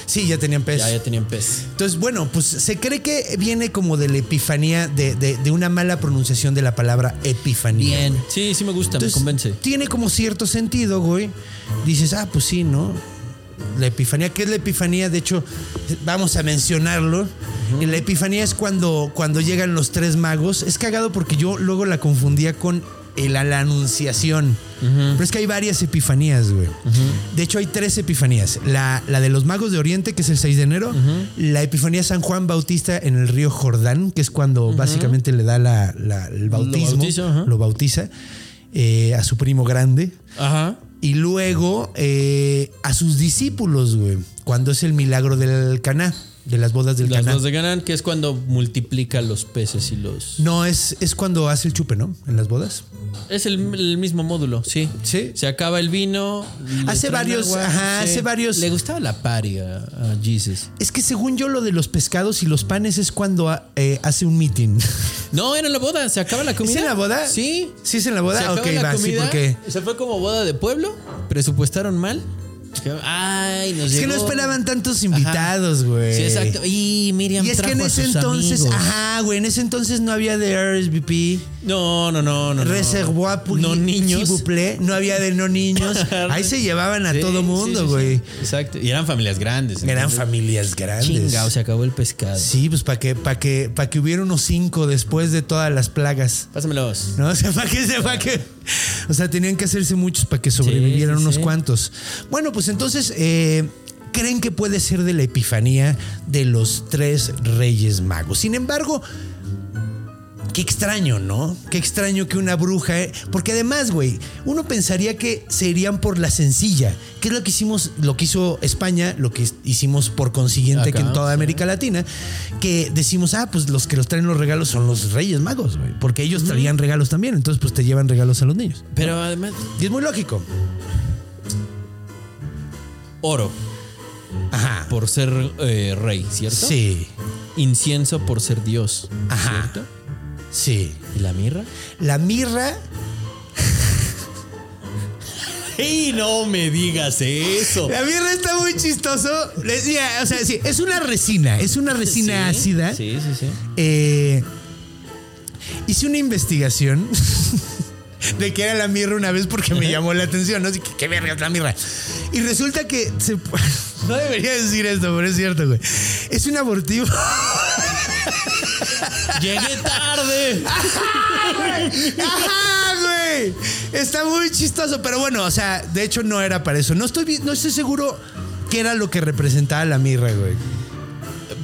B: Sí, ya tenían pez.
D: Ya, ya tenían pez.
B: Entonces, bueno, pues se cree que viene como de la epifanía, de, de- de una mala pronunciación de la palabra epifanía.
D: Bien. Sí, sí me gusta,
B: Entonces,
D: me convence.
B: Tiene como cierto sentido, güey. Dices, ah, pues sí, ¿no? La epifanía, ¿qué es la epifanía? De hecho, vamos a mencionarlo. La epifanía es cuando, cuando llegan los tres magos. Es cagado porque yo luego la confundía con el- la, la anunciación. Pero es que hay varias epifanías, güey. De hecho, hay tres epifanías. La, la de los magos de Oriente, que es el 6 de enero. La epifanía San Juan Bautista en el río Jordán, que es cuando básicamente le da la- la- el bautismo.
D: bautiza, ajá.
B: lo bautiza eh, a su primo grande.
D: Ajá.
B: Y luego eh, a sus discípulos, güey. Cuando es el milagro del Caná, de las bodas del
D: Las
B: Caná.
D: dos de Ganan, que es cuando multiplica los peces y los.
B: No, es, es cuando hace el chupe, ¿no? En las bodas.
D: Es el, el mismo módulo, sí.
B: Sí.
D: Se acaba el vino.
B: Hace varios-
D: agua,
B: ajá, hace varios-
D: Le gustaba la pari a, Jesus.
B: Es que según yo lo de los pescados y los panes es cuando eh, hace un meeting.
D: No, era en la boda. Se acaba la comida.
B: en la boda?
D: Sí.
B: ¿Sí es en la boda?
D: Se acaba
B: Ok,
D: la
B: va, sí, porque-
D: Se fue como boda de pueblo. Presupuestaron mal. Ay, nos
B: Es que no esperaban tantos invitados, güey.
D: Sí, exacto. Y Miriam
B: Y es que en ese entonces,
D: amigos.
B: ajá, güey, en ese entonces no había de RSVP.
D: No, no, no, no.
B: Reservoir
D: No niños.
B: No había de no niños. Ahí se llevaban a
D: Sí,
B: todo mundo,
D: sí, sí.
B: güey.
D: Exacto. Y eran familias grandes.
B: Eran familias grandes.
D: Chinga, o se acabó el pescado.
B: Sí, pues para que, para que, para que hubiera unos cinco después de todas las plagas.
D: Pásamelos.
B: ¿No? O sea, para que, para que. O sea, tenían que hacerse muchos para que sobrevivieran
D: Sí, sí,
B: unos
D: sí.
B: cuantos. Bueno, pues entonces, eh, creen que puede ser de la epifanía de los tres reyes magos. Sin embargo, Qué extraño, ¿no? Qué extraño que una bruja. eh, Porque además, güey, uno pensaría que se irían por la sencilla, que es lo que hicimos, lo que hizo España, lo que hicimos por consiguiente que en toda
D: sí.
B: América Latina, que decimos, ah, pues los que los traen los regalos son los Reyes Magos, güey, porque ellos traían regalos también, entonces pues te llevan regalos a los niños.
D: Pero además,
B: Y es muy lógico.
D: oro
B: Ajá.
D: por ser eh, rey, ¿cierto?
B: Sí,
D: Incienso por ser Dios,
B: Ajá.
D: ¿cierto?
B: Sí.
D: ¿Y la mirra?
B: La mirra,
D: ¡Ey, no me digas eso!
B: la mirra está muy chistoso. Decía, o sea, sí, es una resina, es una resina
D: Sí,
B: ácida.
D: Sí, sí, sí.
B: Eh, hice una investigación de qué era la mirra una vez porque me llamó la atención, ¿no? Así que, ¿Qué verga es la mirra? Y resulta que se- no debería decir esto, pero es cierto, güey. Es un abortivo.
D: ¡Llegué tarde!
B: ¡Ajá, güey! Está muy chistoso, pero bueno, o sea, de hecho no era para eso. No estoy, no estoy seguro qué era lo que representaba la mirra, güey.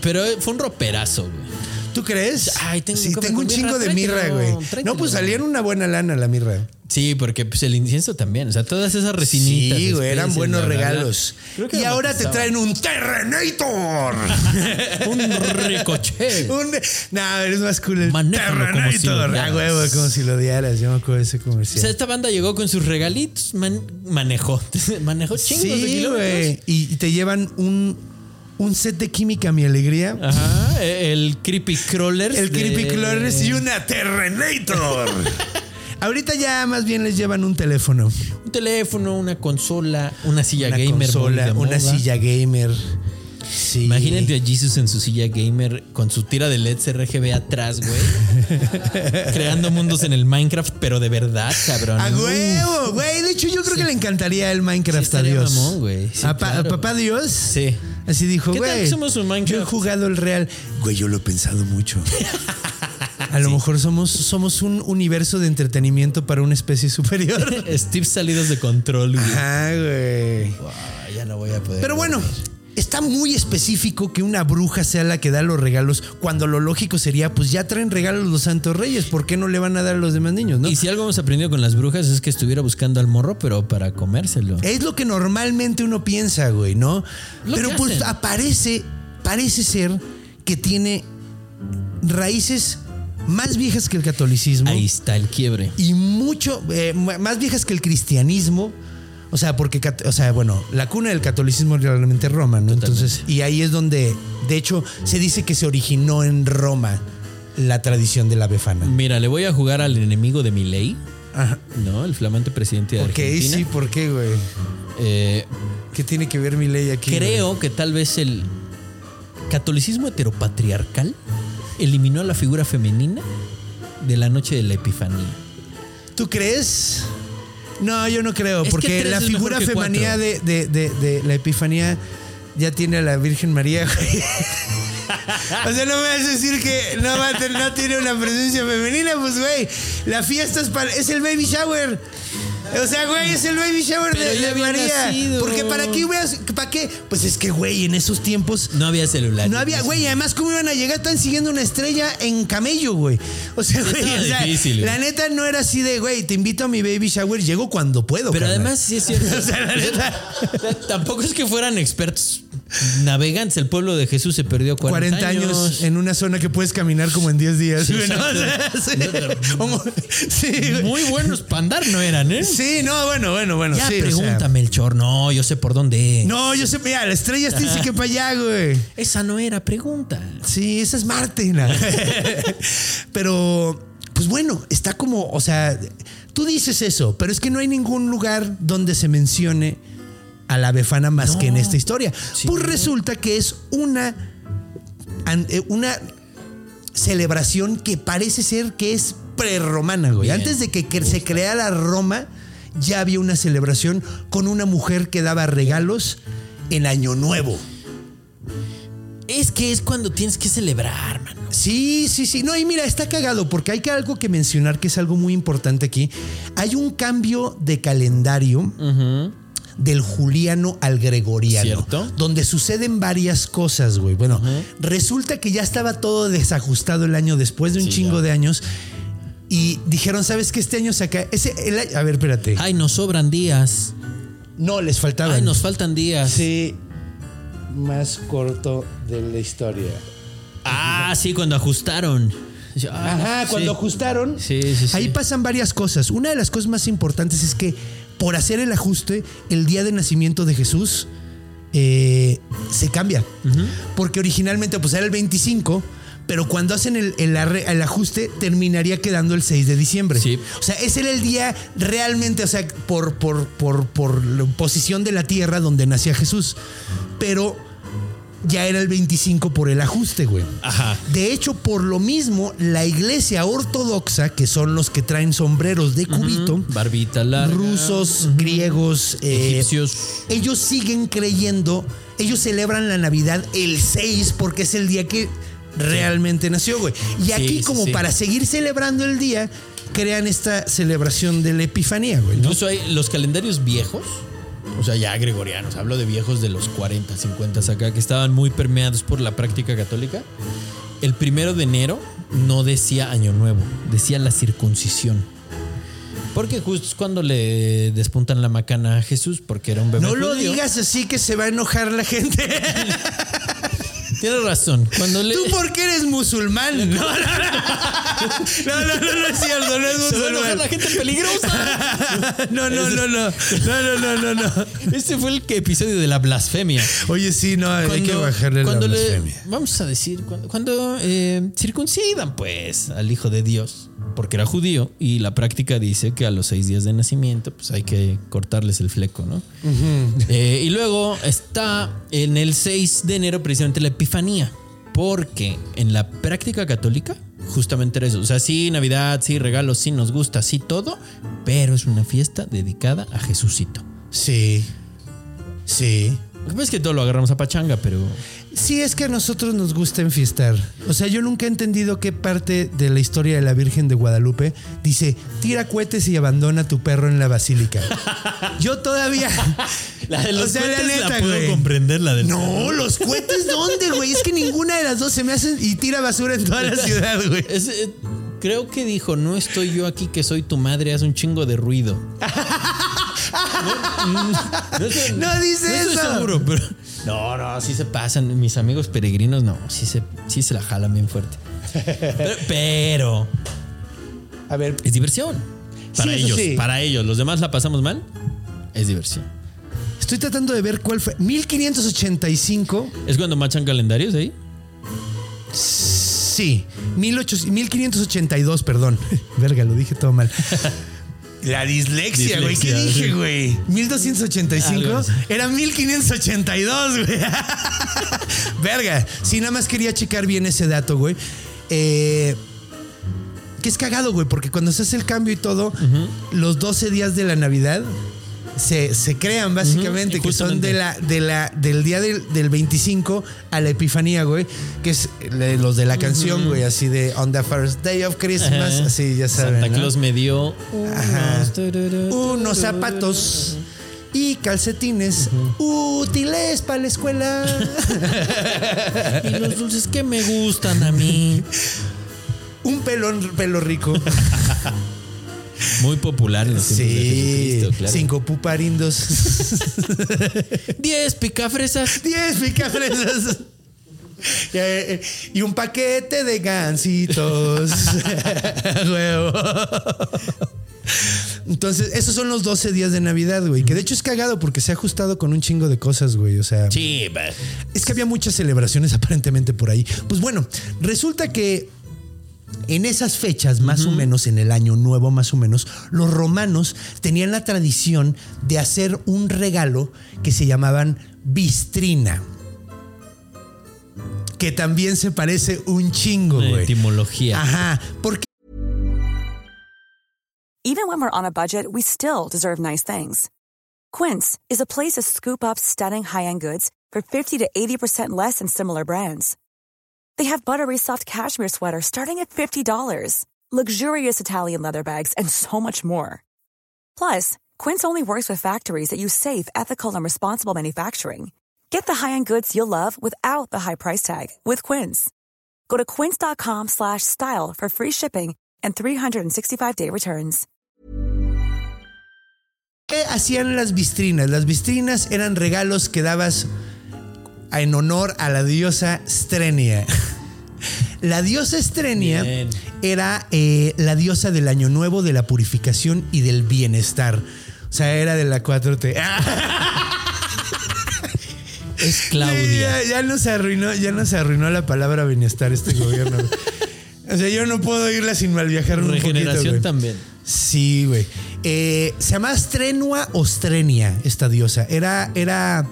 D: Pero fue un roperazo, güey.
B: ¿Tú crees?
D: Ay, tengo-
B: sí, tengo un chingo de mirra, güey. No, pues salían una buena lana la mirra.
D: Sí, porque pues el incienso también. O sea, todas esas resinitas.
B: Sí, güey, eran buenos regalos. Y ahora te traen un Terrenator.
D: Un ricochet.
B: un, no, eres más cool el
D: Manéjalo como si lo
B: Terrenator. Ah, huevo, como si lo odiaras. Yo me acuerdo de ese
D: O sea,
B: comercial.
D: esta banda llegó con sus regalitos, man- manejó. manejó chingos de
B: Sí,
D: kilómetros.
B: güey. Y te llevan un, un set de química, mi alegría.
D: Ajá, el Creepy Crawlers.
B: El
D: de-
B: Creepy Crawlers y una Terrenator. Ahorita ya más bien les llevan un teléfono.
D: Un teléfono, una consola, una silla
B: Una
D: gamer.
B: consola, una silla gamer. Sí.
D: Imagínate a Jesus en su silla gamer con su tira de LEDs RGB atrás, güey. creando mundos en el Minecraft, pero de verdad, cabrón.
B: A huevo, güey. De hecho, yo creo que le encantaría el Minecraft
D: Sí
B: a Dios.
D: mamón, güey. Sí,
B: a, pa- a
D: claro.
B: papá Dios.
D: Sí.
B: Así dijo,
D: ¿Qué tal
B: güey.
D: que somos un Minecraft?
B: Yo he jugado el real. Güey, yo lo he pensado mucho. A lo mejor somos, somos un universo de entretenimiento para una especie superior.
D: Steve salidos de control, güey.
B: Ajá, güey.
D: Ya no voy a poder.
B: Pero bueno, está muy específico que una bruja sea la que da los regalos, cuando lo lógico sería, pues ya traen regalos los santos reyes, ¿por qué no le van a dar a los demás niños, no?
D: Y si algo hemos aprendido con las brujas es que estuviera buscando al morro, pero para comérselo.
B: Es lo que normalmente uno piensa, güey, ¿no?
D: Lo
B: Pero pues
D: hacen.
B: aparece, parece ser que tiene raíces más viejas que el catolicismo
D: Ahí está el quiebre.
B: y mucho eh, más viejas que el cristianismo. O sea, porque, o sea, bueno, la cuna del catolicismo es realmente Roma, ¿no? Entonces, y ahí es donde, de hecho, se dice que se originó en Roma la tradición de la befana.
D: Mira, le voy a jugar al enemigo de mi ley,
B: Ajá.
D: ¿no? El flamante presidente de
B: Ok,
D: Argentina.
B: sí, ¿por qué, güey?
D: Eh,
B: ¿Qué tiene que ver mi ley aquí?
D: creo que tal vez el catolicismo heteropatriarcal eliminó a la figura femenina de la noche de la epifanía.
B: ¿Tú crees? No, yo no creo,
D: Es
B: porque la figura femenina de, de- de- de la epifanía ya tiene a la Virgen María, güey. O sea, no me vas a decir que no, va a tener- no tiene una presencia femenina, pues, güey. La fiesta es, para, es el baby shower. O sea, güey, es el baby shower
D: Pero
B: de,
D: ya
B: de
D: había
B: María.
D: nacido.
B: Porque para qué, güey, para qué. Pues es que, güey, en esos tiempos
D: No había celular.
B: no había, güey, además, ¿cómo iban a llegar? Están siguiendo una estrella en camello, güey. O sea, güey,
D: estaba
B: o sea,
D: difícil, güey.
B: la neta no era así de, güey, te invito a mi baby shower, llego cuando puedo.
D: Pero
B: carnal.
D: además sí es cierto.
B: O sea, la neta.
D: Tampoco es que fueran expertos navegantes. El pueblo de Jesús se perdió 40,
B: 40 años en una zona que puedes caminar como en 10 días.
D: Sí,
B: güey, ¿no? O
D: exacto.
B: sea, sí. Como- sí, güey.
D: Muy buenos para andar no eran, ¿eh?
B: Sí, no, bueno, bueno, bueno.
D: ya
B: sí, o sea.
D: pregúntame el chor. No, yo sé por dónde.
B: no, yo sé, mira, la estrella está dice que para allá, güey.
D: Esa no era pregunta.
B: Sí, esa es Marte. pero, pues bueno, está como, o sea, tú dices eso, pero es que no hay ningún lugar donde se mencione a la befana más que en esta historia. Pues resulta que es una, eh, una celebración que parece ser que es prerromana, güey.
D: Bien.
B: Antes de que, que se creara Roma, ya había una celebración con una mujer que daba regalos en Año Nuevo.
D: Es que es cuando tienes que celebrar, mano.
B: Sí, sí, sí. No, y mira, está cagado porque hay que algo que mencionar que es algo muy importante aquí. Hay un cambio de calendario del juliano al gregoriano.
D: ¿Cierto?
B: Donde suceden varias cosas, güey. Bueno, resulta que ya estaba todo desajustado el año después de un
D: Sí,
B: chingo
D: ya.
B: de años. Y dijeron, ¿sabes qué? Este año se acaba. Ese, el- a ver, espérate.
D: Ay, nos sobran días.
B: No, les faltaban.
D: Ay, nos faltan días.
B: Sí, más corto de la historia.
D: Ah, sí, cuando ajustaron. Ay,
B: Ajá,
D: sí.
B: cuando ajustaron.
D: Sí, sí, sí.
B: Ahí pasan varias cosas. Una de las cosas más importantes es que por hacer el ajuste, el día de nacimiento de Jesús eh, se cambia. Porque originalmente pues era el 25, pero cuando hacen el, el ajuste terminaría quedando el 6 de diciembre.
D: Sí.
B: O sea, ese era el día realmente, o sea, por, por, por, por la posición de la tierra donde nacía Jesús. Pero ya era el 25 por el ajuste, güey.
D: Ajá.
B: De hecho, por lo mismo, la iglesia ortodoxa, que son los que traen sombreros de cubito,
D: Barbita larga.
B: rusos, griegos, eh,
D: egipcios.
B: ellos siguen creyendo, ellos celebran la Navidad el 6 porque es el día que realmente nació, güey. Y aquí,
D: sí,
B: como
D: sí.
B: para seguir celebrando el día, crean esta celebración de la Epifanía, güey. ¿no?
D: Incluso hay los calendarios viejos, o sea, ya gregorianos, hablo de viejos de los 40, 50 acá, que estaban muy permeados por la práctica católica. El primero de enero no decía Año Nuevo, decía la circuncisión. Porque justo es cuando le despuntan la macana a Jesús, porque era un bebé.
B: No lo digas así que se va a enojar la gente.
D: Tienes razón. Cuando le.
B: Tú porque eres musulmán. No, no, no. No, no, no, no es cierto, no es
D: Se
B: musulmán.
D: la gente peligrosa.
B: No, no, no, no. No, no, no, no, no.
D: Este fue el que- episodio de la blasfemia.
B: Oye, sí, no, hay que bajarle la
D: le-
B: blasfemia.
D: vamos a decir, cuando, cuando, eh, circuncidan pues al Hijo de Dios, porque era judío y la práctica dice que a los seis días de nacimiento pues hay que cortarles el fleco, ¿no? Eh, y luego está en el 6 de enero precisamente la Epifanía, porque en la práctica católica justamente era eso, o sea, sí, Navidad, sí, regalos, sí, nos gusta, sí, todo, pero es una fiesta dedicada a Jesucito.
B: Sí. Sí.
D: Lo que pasa es que todo lo agarramos a pachanga, pero...
B: Sí, es que a nosotros nos gusta enfiestar. O sea, yo nunca he entendido qué parte de la historia de la Virgen de Guadalupe dice, tira cohetes y abandona a tu perro en la basílica. Yo todavía...
D: La de los
B: O sea, la
D: cohetes la,
B: neta,
D: puedo
B: güey.
D: comprender, la del
B: No, los cohetes, ¿dónde, güey? Es que ninguna de las dos se me hacen y tira basura en toda la ciudad, güey.
D: Es, eh, creo que dijo, no estoy yo aquí que soy tu madre, haz un chingo de ruido. no, no
B: dice
D: estoy
B: eso.
D: seguro, pero... No, no, sí se pasan. Mis amigos peregrinos, no, sí se, sí se la jalan bien fuerte. Pero, pero
B: A ver,
D: es diversión. Para
B: Sí,
D: ellos,
B: sí.
D: para ellos. Los demás la pasamos mal. Es diversión.
B: estoy tratando de ver cuál fue. 1585.
D: ¿Es cuando machan calendarios ahí?
B: Sí, 1800 1582, perdón. Verga, lo dije todo mal. La dislexia, güey. ¿Qué dije, güey? 1285
D: Algo así.
B: era 1582, güey. Verga. Sí, nada más quería checar bien ese dato, güey. Eh, que es cagado, güey, porque cuando se hace el cambio y todo, los 12 días de la Navidad se, se crean básicamente, que son de la, de la, del día del, del 25 a la Epifanía, güey, que es los de la canción, güey, así de On the First Day of Christmas,
D: Ajá.
B: así ya saben.
D: Santa
B: ¿no?
D: Claus me dio unos,
B: Unos zapatos y calcetines útiles para la escuela.
D: Y los dulces que me gustan a mí.
B: Un pelón, pelo rico.
D: Muy popular en los tiempos de
B: Sí,
D: Jesucristo, claro.
B: cinco puparindos.
D: 10 picafresas.
B: 10 picafresas. Y, eh, y un paquete de gansitos. Huevo. Entonces, esos son los 12 días de Navidad, güey. Que de hecho es cagado porque se ha ajustado con un chingo de cosas, güey. O sea,
D: Sí,
B: es que había muchas celebraciones aparentemente por ahí. Pues bueno, resulta que En esas fechas, más o menos, en el año nuevo, más o menos, los romanos tenían la tradición de hacer un regalo que se llamaban bistrina. Que también se parece un chingo, güey.
D: etimología.
B: Ajá, porque
E: Even when we're on a budget, we still deserve nice things. Quince is a place to scoop up stunning high-end goods for 50 to 80% less than similar brands. They have buttery soft cashmere sweaters starting at $50, luxurious Italian leather bags, and so much more. Plus, Quince only works with factories that use safe, ethical, and responsible manufacturing. Get the high-end goods you'll love without the high price tag with Quince. Go to quince.com slash style for free shipping and 365-day returns.
B: ¿Qué hacían las bistrinas? Las bistrinas eran regalos que dabas en honor a la diosa Strenia. La diosa Strenia
D: Bien.
B: era eh, la diosa del año nuevo, de la purificación y del bienestar. O sea, era de la 4T.
D: Es Claudia.
B: Ya, ya nos arruinó, ya nos arruinó la palabra bienestar este gobierno. o sea, yo no puedo irla sin mal viajar un
D: Regeneración
B: poquito,
D: también.
B: Sí, güey. Eh, se llamaba Strenua o Strenia, esta diosa. Era, era.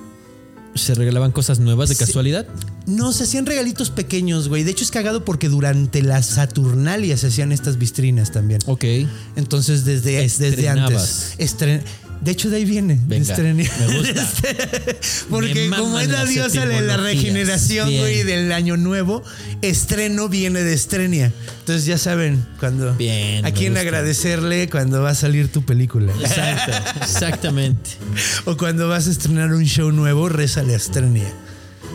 D: ¿Se regalaban cosas nuevas de
B: Sí.
D: casualidad?
B: No, se hacían regalitos pequeños, güey. De hecho, es cagado porque durante la Saturnalia se hacían estas vistrinas también.
D: Ok.
B: Entonces, desde, desde antes. Estren- de hecho, de ahí viene.
D: Venga, me gusta.
B: Porque
D: Me
B: como es la diosa de la regeneración, güey, del año nuevo, estreno viene de estrenia. Entonces ya saben cuando
D: Bien,
B: a quién
D: gusta.
B: agradecerle cuando va a salir tu película.
D: Exacto, exactamente.
B: o cuando vas a estrenar un show nuevo, rézale a Estrenia.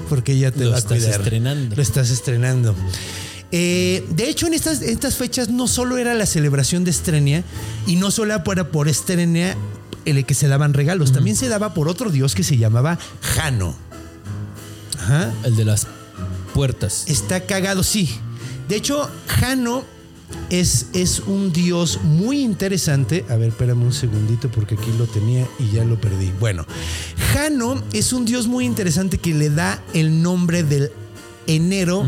B: Porque ella te
D: Lo
B: va a
D: estás
B: cuidar.
D: estrenando.
B: Lo estás estrenando. Eh, de hecho, en estas, en estas fechas no solo era la celebración de Estrenia y no solo era por Estrenia el que se daban regalos, también se daba por otro dios que se llamaba Jano. Ajá.
D: El de las puertas.
B: Está cagado, sí. De hecho, Jano es, es un dios muy interesante. A ver, espérame un segundito porque aquí lo tenía y ya lo perdí. Bueno, Jano es un dios muy interesante que le da el nombre del enero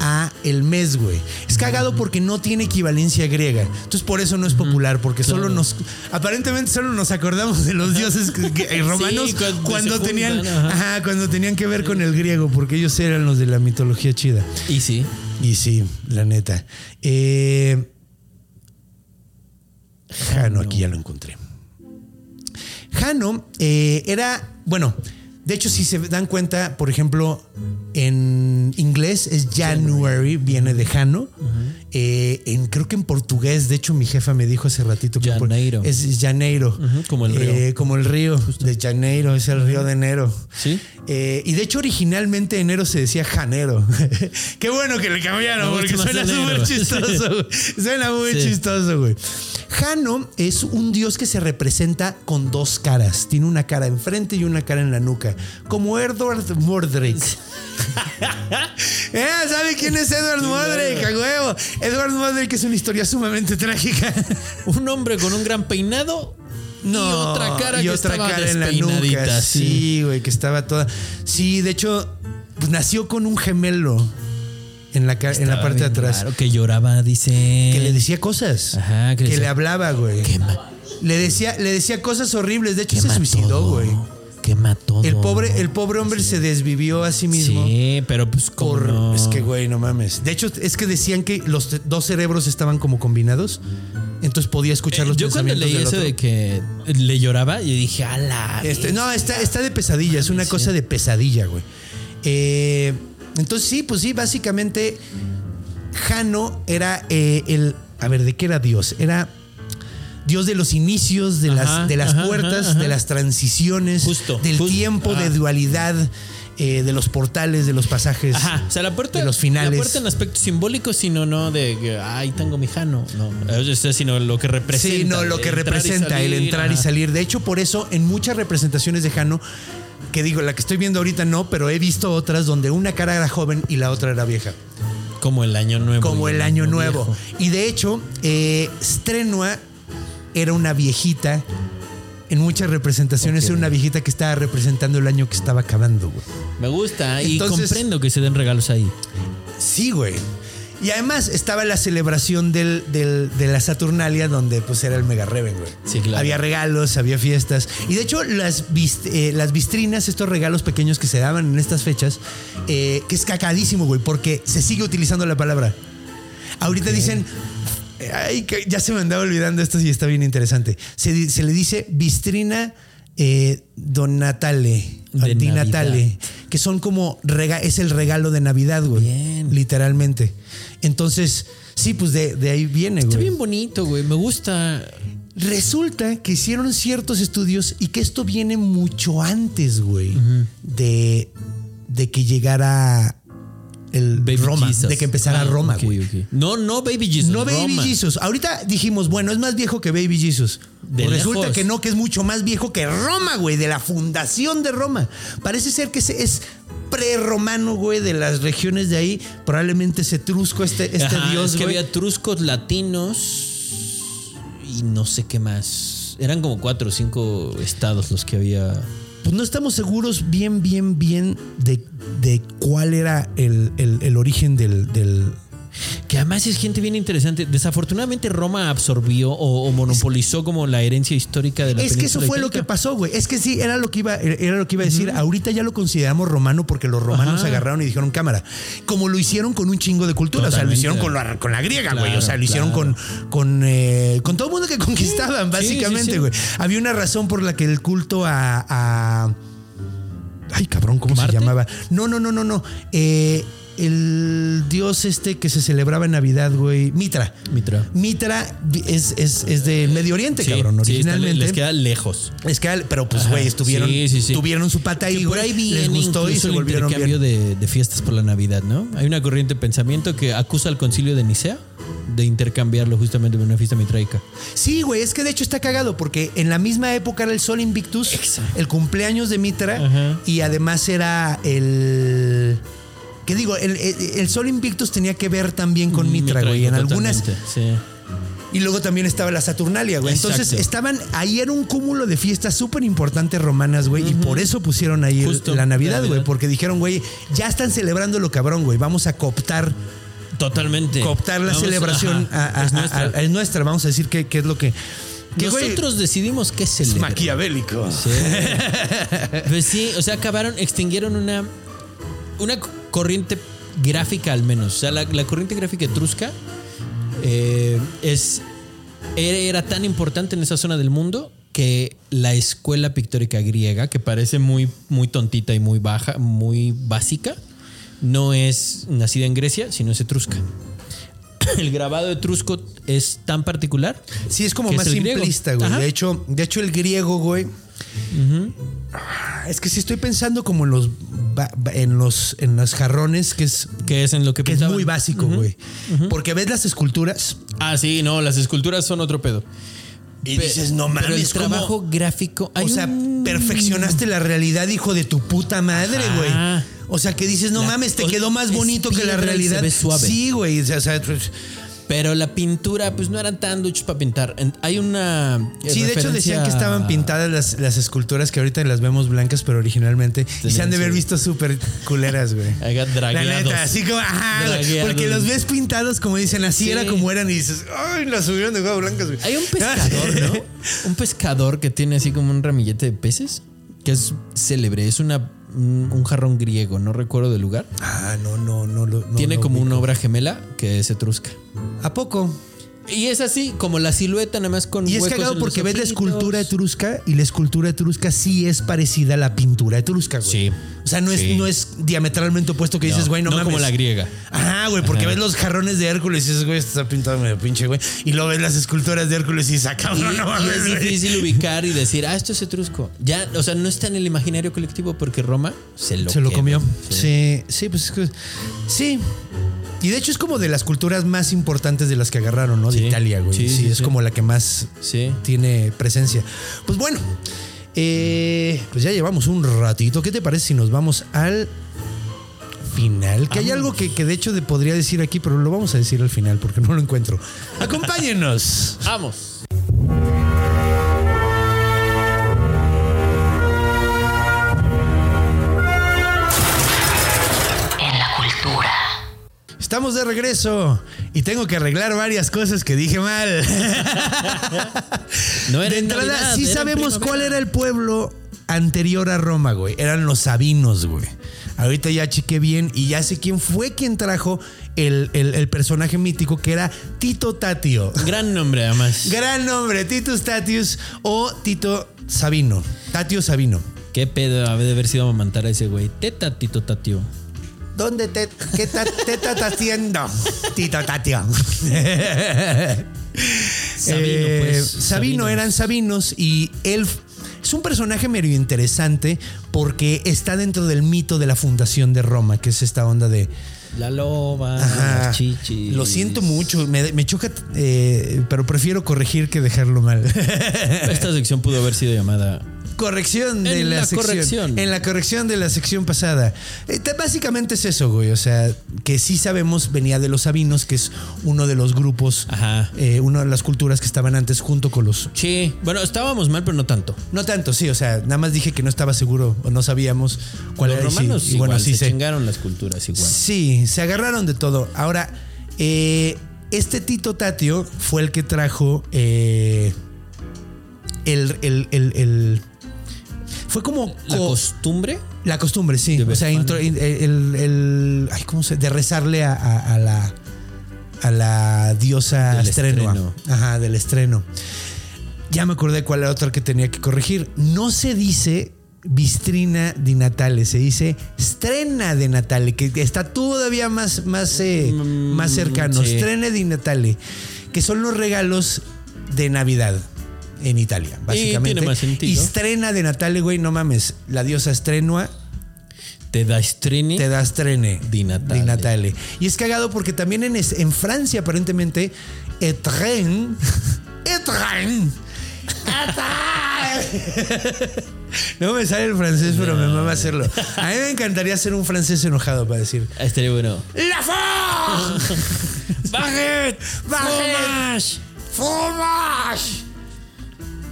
B: a el mes, güey. Es cagado porque no tiene equivalencia griega. Entonces por eso no es popular, porque solo nos aparentemente solo nos acordamos de los dioses eh, romanos
D: Sí, cuando
B: tenían
D: juntan, ajá.
B: ajá, cuando tenían que ver con el griego, porque ellos eran los de la mitología chida.
D: Y sí.
B: Y sí, la neta. Eh, Jano, aquí ya lo encontré. Jano eh, era, bueno, de hecho, si se dan cuenta, por ejemplo, en inglés es January, viene de Jano. Eh, en, creo que en portugués, de hecho, mi jefa me dijo hace ratito que
D: Janeiro.
B: es Janeiro.
D: Como el río.
B: Eh, como el río de Janeiro, es el río de enero.
D: Sí.
B: Eh, y de hecho, originalmente enero se decía Janero. Qué bueno que le cambiaron, porque suena súper chistoso. Suena muy
D: Sí.
B: chistoso, güey. Jano es un dios que se representa con dos caras. Tiene una cara enfrente y una cara en la nuca. Como Edward Mordrick. eh, ¿Sabe quién es Edward Mordrick? A huevo. Edward Mordrick es una historia sumamente trágica.
D: Un hombre con un gran peinado y otra cara
B: y
D: que
B: otra
D: estaba
B: cara en la nuca.
D: sí.
B: Güey, que estaba toda. Sí, de hecho, pues, nació con un gemelo en la, en parte de atrás.
D: raro, que lloraba, dice.
B: Que le decía cosas.
D: Ajá, que
B: que
D: le
B: hablaba, güey. Le decía, le decía cosas horribles. De hecho, se suicidó,
D: todo,
B: güey.
D: Quema todo.
B: El pobre, el pobre hombre se desvivió a sí mismo.
D: Sí, pero pues.
B: Por,
D: no?
B: Es que, güey, no mames. De hecho, es que decían que los dos cerebros estaban como combinados. Entonces podía escuchar los
D: Eh, Yo cuando
B: pensamientos
D: leí eso de que le lloraba, yo dije, ala.
B: Este, no, está, está de pesadilla, es una cosa de pesadilla, güey. Eh, entonces, sí, pues sí, básicamente, Jano era eh, el. A ver, ¿de qué era Dios? Era Dios de los inicios, de
D: Ajá,
B: las, de las
D: ajá,
B: puertas,
D: ajá, ajá.
B: de las transiciones,
D: Justo,
B: del
D: justo,
B: tiempo, de dualidad, eh, de los portales, de los pasajes.
D: Ajá, o sea, la puerta.
B: de los finales.
D: La puerta en aspecto simbólico, sino no de que, ay, tengo mi jano. No, o sea, sino lo que representa.
B: Sí, no, lo que representa el entrar y salir. De hecho, por eso en muchas representaciones de Jano, que digo, la que estoy viendo ahorita no, pero he visto otras donde una cara era joven y la otra era vieja.
D: Como el año nuevo.
B: Como el año nuevo.
D: viejo.
B: Y de hecho, eh, Strenua era una viejita. En muchas representaciones era una viejita que estaba representando el año que estaba acabando, güey.
D: Me gusta y comprendo que se den regalos ahí.
B: Sí, güey. Y además estaba la celebración del, del- de la Saturnalia, donde pues era el Mega Reven, güey.
D: Sí, claro.
B: Había regalos, había fiestas. Y de hecho, las, eh, las vistrinas, estos regalos pequeños que se daban en estas fechas, eh, que es cacadísimo, güey, porque se sigue utilizando la palabra. Ahorita dicen. Ay, ya se me andaba olvidando esto y está bien interesante. Se, le dice vistrina eh, donatale, dinatale, que son como rega es el regalo de Navidad, güey.
D: Bien.
B: Literalmente. Entonces, sí, pues de, de ahí viene,
D: Está
B: güey.
D: bien bonito, güey. Me gusta.
B: Resulta que hicieron ciertos estudios y que esto viene mucho antes, güey, de, de que llegara el
D: Baby
B: Roma,
D: Jesus.
B: de que empezara
D: Ah,
B: Roma, güey.
D: No, no Baby Jesus.
B: No Baby
D: Roma.
B: Jesus. Ahorita dijimos, bueno, es más viejo que Baby Jesus.
D: De
B: resulta
D: lejos.
B: que no, que es mucho más viejo que Roma, güey, de la fundación de Roma. Parece ser que es prerromano, güey, de las regiones de ahí. Probablemente es etrusco este, este
D: Ajá,
B: dios,
D: es que
B: güey.
D: había truscos latinos y no sé qué más. Eran como cuatro o cinco estados los que había.
B: Pues no estamos seguros bien, bien, bien de, de cuál era el, el- el origen del, del-
D: Que además es gente bien interesante. Desafortunadamente Roma absorbió o, o monopolizó como la herencia histórica de la
B: Es que eso fue lo que pasó, güey. Es que sí, era lo que iba, era lo que iba a decir. Ahorita ya lo consideramos romano porque los romanos
D: Ajá.
B: agarraron y dijeron cámara. Como lo hicieron con un chingo de cultura. O sea, lo hicieron con la, con la griega, güey.
D: Claro,
B: O sea, lo hicieron
D: claro.
B: con, con, eh, con todo el mundo que conquistaban,
D: sí,
B: básicamente,
D: sí.
B: güey. Había una razón por la que el culto a. a- ay, cabrón, ¿cómo
D: ¿Marte?
B: se llamaba? No, no, no, no, no. Eh, el dios este que se celebraba en Navidad, güey. Mitra.
D: Mitra.
B: Mitra es, es, es de Medio Oriente,
D: Sí,
B: cabrón.
D: sí,
B: Originalmente.
D: les queda lejos.
B: Es que, pero pues,
D: Ajá,
B: güey, estuvieron,
D: sí, sí, sí.
B: tuvieron su pata ahí,
D: Que por
B: güey.
D: ahí
B: les gustó y se
D: el
B: volvieron
D: intercambio
B: bien.
D: de, de fiestas por la Navidad, ¿no? Hay una corriente de pensamiento que acusa al concilio de Nicea de intercambiarlo justamente por una fiesta mitraica.
B: Sí, güey, es que de hecho está cagado porque en la misma época era el Sol Invictus, el cumpleaños de Mitra
D: Ajá.
B: y además era el... ¿Qué digo? El, el- el Sol Invictus tenía que ver también con Mitra, güey. En algunas...
D: Sí.
B: Y luego también estaba la Saturnalia, güey. Entonces estaban, ahí era un cúmulo de fiestas súper importantes romanas, güey. Y por eso pusieron ahí el-
D: Justo,
B: la Navidad, güey. Porque dijeron, güey, ya están celebrando lo cabrón, güey. Vamos a cooptar
D: Totalmente.
B: cooptar la
D: Vamos,
B: celebración
D: ajá,
B: a- a-
D: es nuestra.
B: a- a- es nuestra. Vamos a decir qué qué es lo que. que, güey,
D: Nosotros decidimos qué
B: es
D: celebrar.
B: maquiavélico.
D: Sí. Pues sí, o sea, acabaron, extinguieron una, una corriente gráfica al menos. O sea, la, la corriente gráfica etrusca eh, es, era, tan importante en esa zona del mundo que la escuela pictórica griega, que parece muy, muy tontita y muy baja, muy básica, no es nacida en Grecia, sino es etrusca. El grabado etrusco es tan particular.
B: Sí, es como más simplista, güey. De hecho, de hecho, el griego, güey. Es que si estoy pensando como en los en los en los jarrones, que es
D: Que es en lo que
B: que es muy básico, güey. Porque ves las esculturas
D: Ah, sí, no, las esculturas son otro pedo.
B: y
D: Pe-
B: dices, no mames,
D: Pero el trabajo gráfico. hay
B: O sea,
D: un-
B: perfeccionaste la realidad, hijo de tu puta madre, güey. O sea, que dices, no
D: La-
B: mames, te quedó más bonito que la realidad.
D: se ve suave.
B: Sí, güey. O sea, o sea,
D: Pero la pintura, pues no eran tan duchos para pintar. Hay una.
B: Sí, de hecho decían que estaban pintadas las, las esculturas que ahorita las vemos blancas, pero originalmente. Y se han de haber visto súper culeras, güey. La neta, así como, ajá,
D: Dragueados.
B: porque los ves pintados como dicen, así
D: Sí.
B: era como eran y dices, ay, las subieron de huevo blancas, güey.
D: Hay un pescador, ¿no? Un pescador que tiene así como un ramillete de peces, que es célebre. Es una, un, un jarrón griego, no recuerdo del lugar.
B: Ah, no, no, no. no
D: tiene como una obra gemela que es etrusca.
B: ¿A poco?
D: Y es así, como la silueta, nada más con.
B: Y es cagado porque ves la escultura etrusca y la escultura etrusca sí es parecida a la pintura etrusca, güey.
D: Sí.
B: O sea, no es, no es diametralmente opuesto que dices, güey, no,
D: no
B: mames.
D: como la griega.
B: Ajá, güey, porque ves los jarrones de Hércules y dices, güey, esto está pintado medio pinche, güey. Y luego ves las esculturas de Hércules y dices, ah, cabrón, no
D: y
B: mames,
D: es
B: güey.
D: difícil ubicar y decir, ah, esto es etrusco. Ya, o sea, no está en el imaginario colectivo porque Roma se lo,
B: Se lo
D: quedó.
B: comió.
D: Sí.
B: Sí, sí, pues es que- sí. Y de hecho es como de las culturas más importantes de las que agarraron, ¿no? De
D: Sí.
B: Italia, güey. Sí,
D: Sí, sí,
B: es como la que más
D: Sí.
B: tiene presencia. Pues bueno, eh, pues ya llevamos un ratito. ¿Qué te parece si nos vamos al final? Que hay algo que, que de hecho de- podría decir aquí, pero lo vamos a decir al final porque no lo encuentro. Acompáñenos.
D: Vamos.
B: Estamos de regreso y tengo que arreglar varias cosas que dije mal.
D: No era
B: de
D: en
B: entrada,
D: Navidad,
B: sí
D: era
B: sabemos
D: primavera.
B: cuál era el pueblo anterior a Roma, güey. Eran los sabinos, güey. Ahorita ya chequé bien y ya sé quién fue quien trajo el, el- el personaje mítico que era Tito Tatio.
D: Gran nombre, además.
B: Gran nombre, Titus Tatius o Tito Sabino. Tatio Sabino.
D: ¿Qué pedo ha de haber sido amamantar a ese güey? Teta, tito, tatio.
B: ¿Dónde te, qué ta- te estás haciendo? Tito Tatio.
D: Sabino,
B: Eh,
D: pues.
B: Sabino
D: Sabinos.
B: eran sabinos y él es un personaje medio interesante porque está dentro del mito de la fundación de Roma, que es esta onda de...
D: La loba,
B: Ajá,
D: chichis.
B: Lo siento mucho, me, me choca, eh, pero prefiero corregir que dejarlo mal.
D: Esta sección pudo haber sido llamada
B: corrección de
D: En
B: la,
D: la
B: sección.
D: corrección.
B: En la corrección de la sección pasada. Eh, te- básicamente es eso, güey. O sea, que sí sabemos venía de los sabinos, que es uno de los grupos,
D: Ajá.
B: eh, una de las culturas que estaban antes junto con los.
D: Sí, bueno, estábamos mal, pero no tanto.
B: No tanto, sí, o sea, nada más dije que no estaba seguro o no sabíamos cuál
D: Los
B: era. sí,
D: romanos
B: y
D: igual,
B: bueno, sí
D: se
B: sé.
D: chingaron las culturas igual.
B: Sí, se agarraron de todo. Ahora, eh, este Tito Tatio fue el que trajo eh, el, el- el- el- Fue como
D: La
B: co-
D: costumbre
B: la costumbre, sí. O sea, intro- el, el- el- ay, ¿cómo se? De rezarle a, a- a la a la diosa
D: Del
B: estrenua.
D: estreno.
B: Ajá, del estreno. Ya me acordé cuál era otra que tenía que corregir. No se dice Bistrina di Natale, se dice Strena de Natale, que está todavía más, más, eh, más cercano.
D: Mm, sí.
B: Strena di Natale, que son los regalos de Navidad en Italia, básicamente.
D: tiene más sentido.
B: Y Strena de Natale, güey, no mames. La diosa estrenua
D: te da strini.
B: te da Strene
D: Di Natale.
B: Di Natale. Y es cagado porque también en, en Francia, aparentemente, Etren. Etren. No me sale el francés, pero me mama hacerlo. A mí me encantaría ser un francés enojado para decir
D: Estaría bueno.
B: ¡La fo!
D: ¡Bajet!
B: ¡Bajet! ¡Fromage!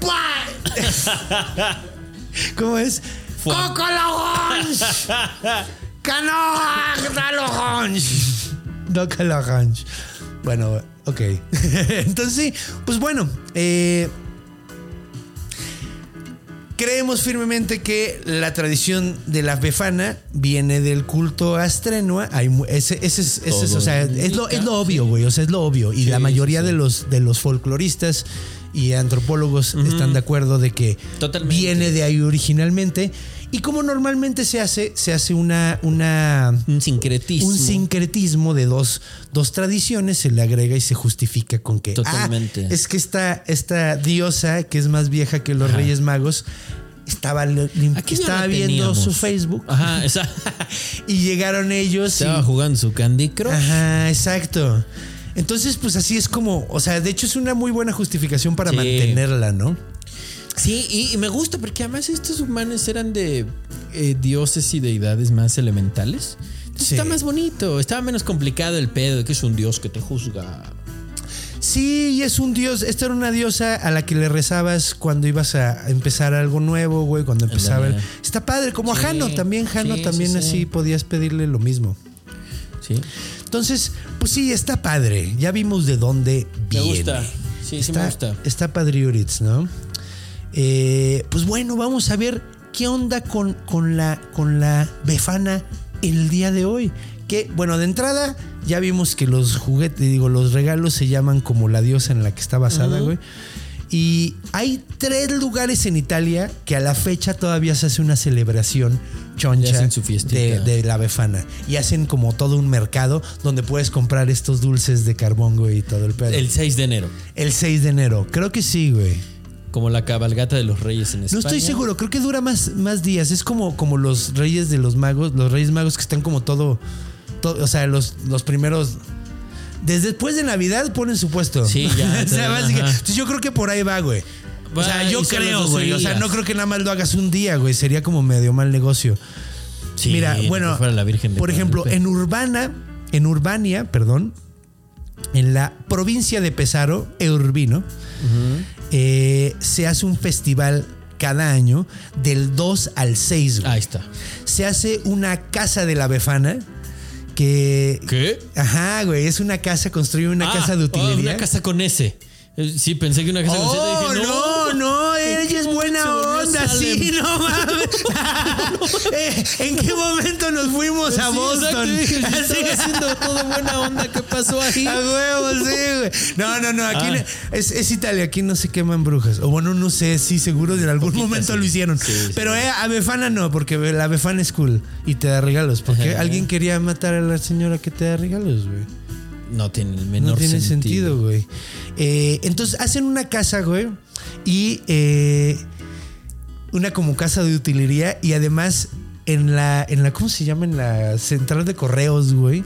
B: ¿Cómo es? ¡Coco! ¡Canoa! Doca l'orange. Bueno, ok. Entonces sí, pues bueno, eh, Creemos firmemente que la tradición de la befana viene del culto a Astrenua. Hay ese, ese es, ese es, o sea, es lo, es lo obvio, güey. O sea, es lo obvio. Y la mayoría de los de los folcloristas y antropólogos están de acuerdo de que
D: Totalmente.
B: viene de ahí originalmente. Y como normalmente se hace, se hace una, una
D: Un sincretismo.
B: un sincretismo de dos, dos tradiciones, se le agrega y se justifica con que.
D: Totalmente.
B: "Ah, es que esta, esta diosa, que es más vieja que los Reyes Magos, estaba,
D: Aquí
B: estaba viendo
D: teníamos.
B: su Facebook
D: Ajá, esa.
B: y llegaron ellos. y-
D: Estaba jugando su Candy Crush.
B: Ajá, exacto. Entonces, pues así es como, o sea, de hecho es una muy buena justificación para
D: Sí.
B: mantenerla, ¿no?
D: Sí, y, y me gusta porque además estos humanos eran de eh, dioses y deidades más elementales. Entonces
B: Sí.
D: Está más bonito, estaba menos complicado el pedo de que es un dios que te juzga.
B: Sí, y es un dios. Esta era una diosa a la que le rezabas cuando ibas a empezar algo nuevo, güey. Cuando empezaba. el-. Está padre, como
D: Sí,
B: a Jano también. Jano
D: sí,
B: también
D: sí, sí.
B: así podías pedirle lo mismo.
D: Sí.
B: Entonces, pues sí, está padre. Ya vimos de dónde
D: Me
B: viene.
D: gusta. Sí, sí
B: está,
D: me gusta.
B: Está padriuritz, ¿no? Eh, pues bueno, vamos a ver qué onda con, con, la, con la befana el día de hoy. Que, bueno, de entrada ya vimos que los juguetes, digo, los regalos se llaman como la diosa en la que está basada, güey. Y hay tres lugares en Italia que a la fecha todavía se hace una celebración choncha
D: hacen su
B: de, de la befana. Y hacen como todo un mercado donde puedes comprar estos dulces de carbón, güey, y todo el pedo.
D: El 6 de enero,
B: El 6 de enero. Creo que sí, güey.
D: como la cabalgata de los reyes en
B: No
D: España.
B: estoy seguro. Creo que dura más, más días. Es como, como los reyes de los magos. Los reyes magos que están como todo. todo- o sea, los, los primeros. Desde después de Navidad ponen su puesto.
D: Sí, ya,
B: O sea, yo creo que por ahí va, güey. O sea, yo creo, güey. O sea, no creo que nada más lo hagas un día, güey. Sería como medio mal negocio.
D: Sí,
B: Mira, bueno,
D: fuera la Virgen
B: por ejemplo, en Urbana, en Urbania, perdón, en la provincia de Pesaro, e Urbino, eh, se hace un festival cada año del 2 al 6. güey.
D: Ahí está.
B: Se hace una casa de la befana que...
D: ¿Qué?
B: Ajá, güey, es una casa, construye una
D: Ah,
B: casa de
D: oh,
B: utilería.
D: una casa con S. Eh, Sí, pensé que una Z.
B: Oh,
D: Dije,
B: no, no, ella es buena onda, sí, no mames. Eh, ¿En qué momento nos fuimos a
D: Sí,
B: Boston?
D: exacto, dije. Estaba haciendo todo buena onda. ¿Qué pasó ahí?
B: A huevo, sí, güey. No, no, no. Aquí
D: Ah.
B: no- es, es Italia, aquí no se queman brujas. O bueno, no sé, sí, seguro en algún momento
D: sí.
B: lo hicieron.
D: Sí, sí.
B: Pero eh, a Befana no, porque la Befana es cool y te da regalos. Porque
D: Ajá.
B: alguien quería matar a la señora que te da regalos, güey.
D: No tiene el menor
B: No tiene
D: sentido.
B: sentido, güey. Eh, entonces hacen una casa, güey. Y eh, una como casa de utilería. Y además en la, en la, ¿cómo se llama? En la central de correos, güey.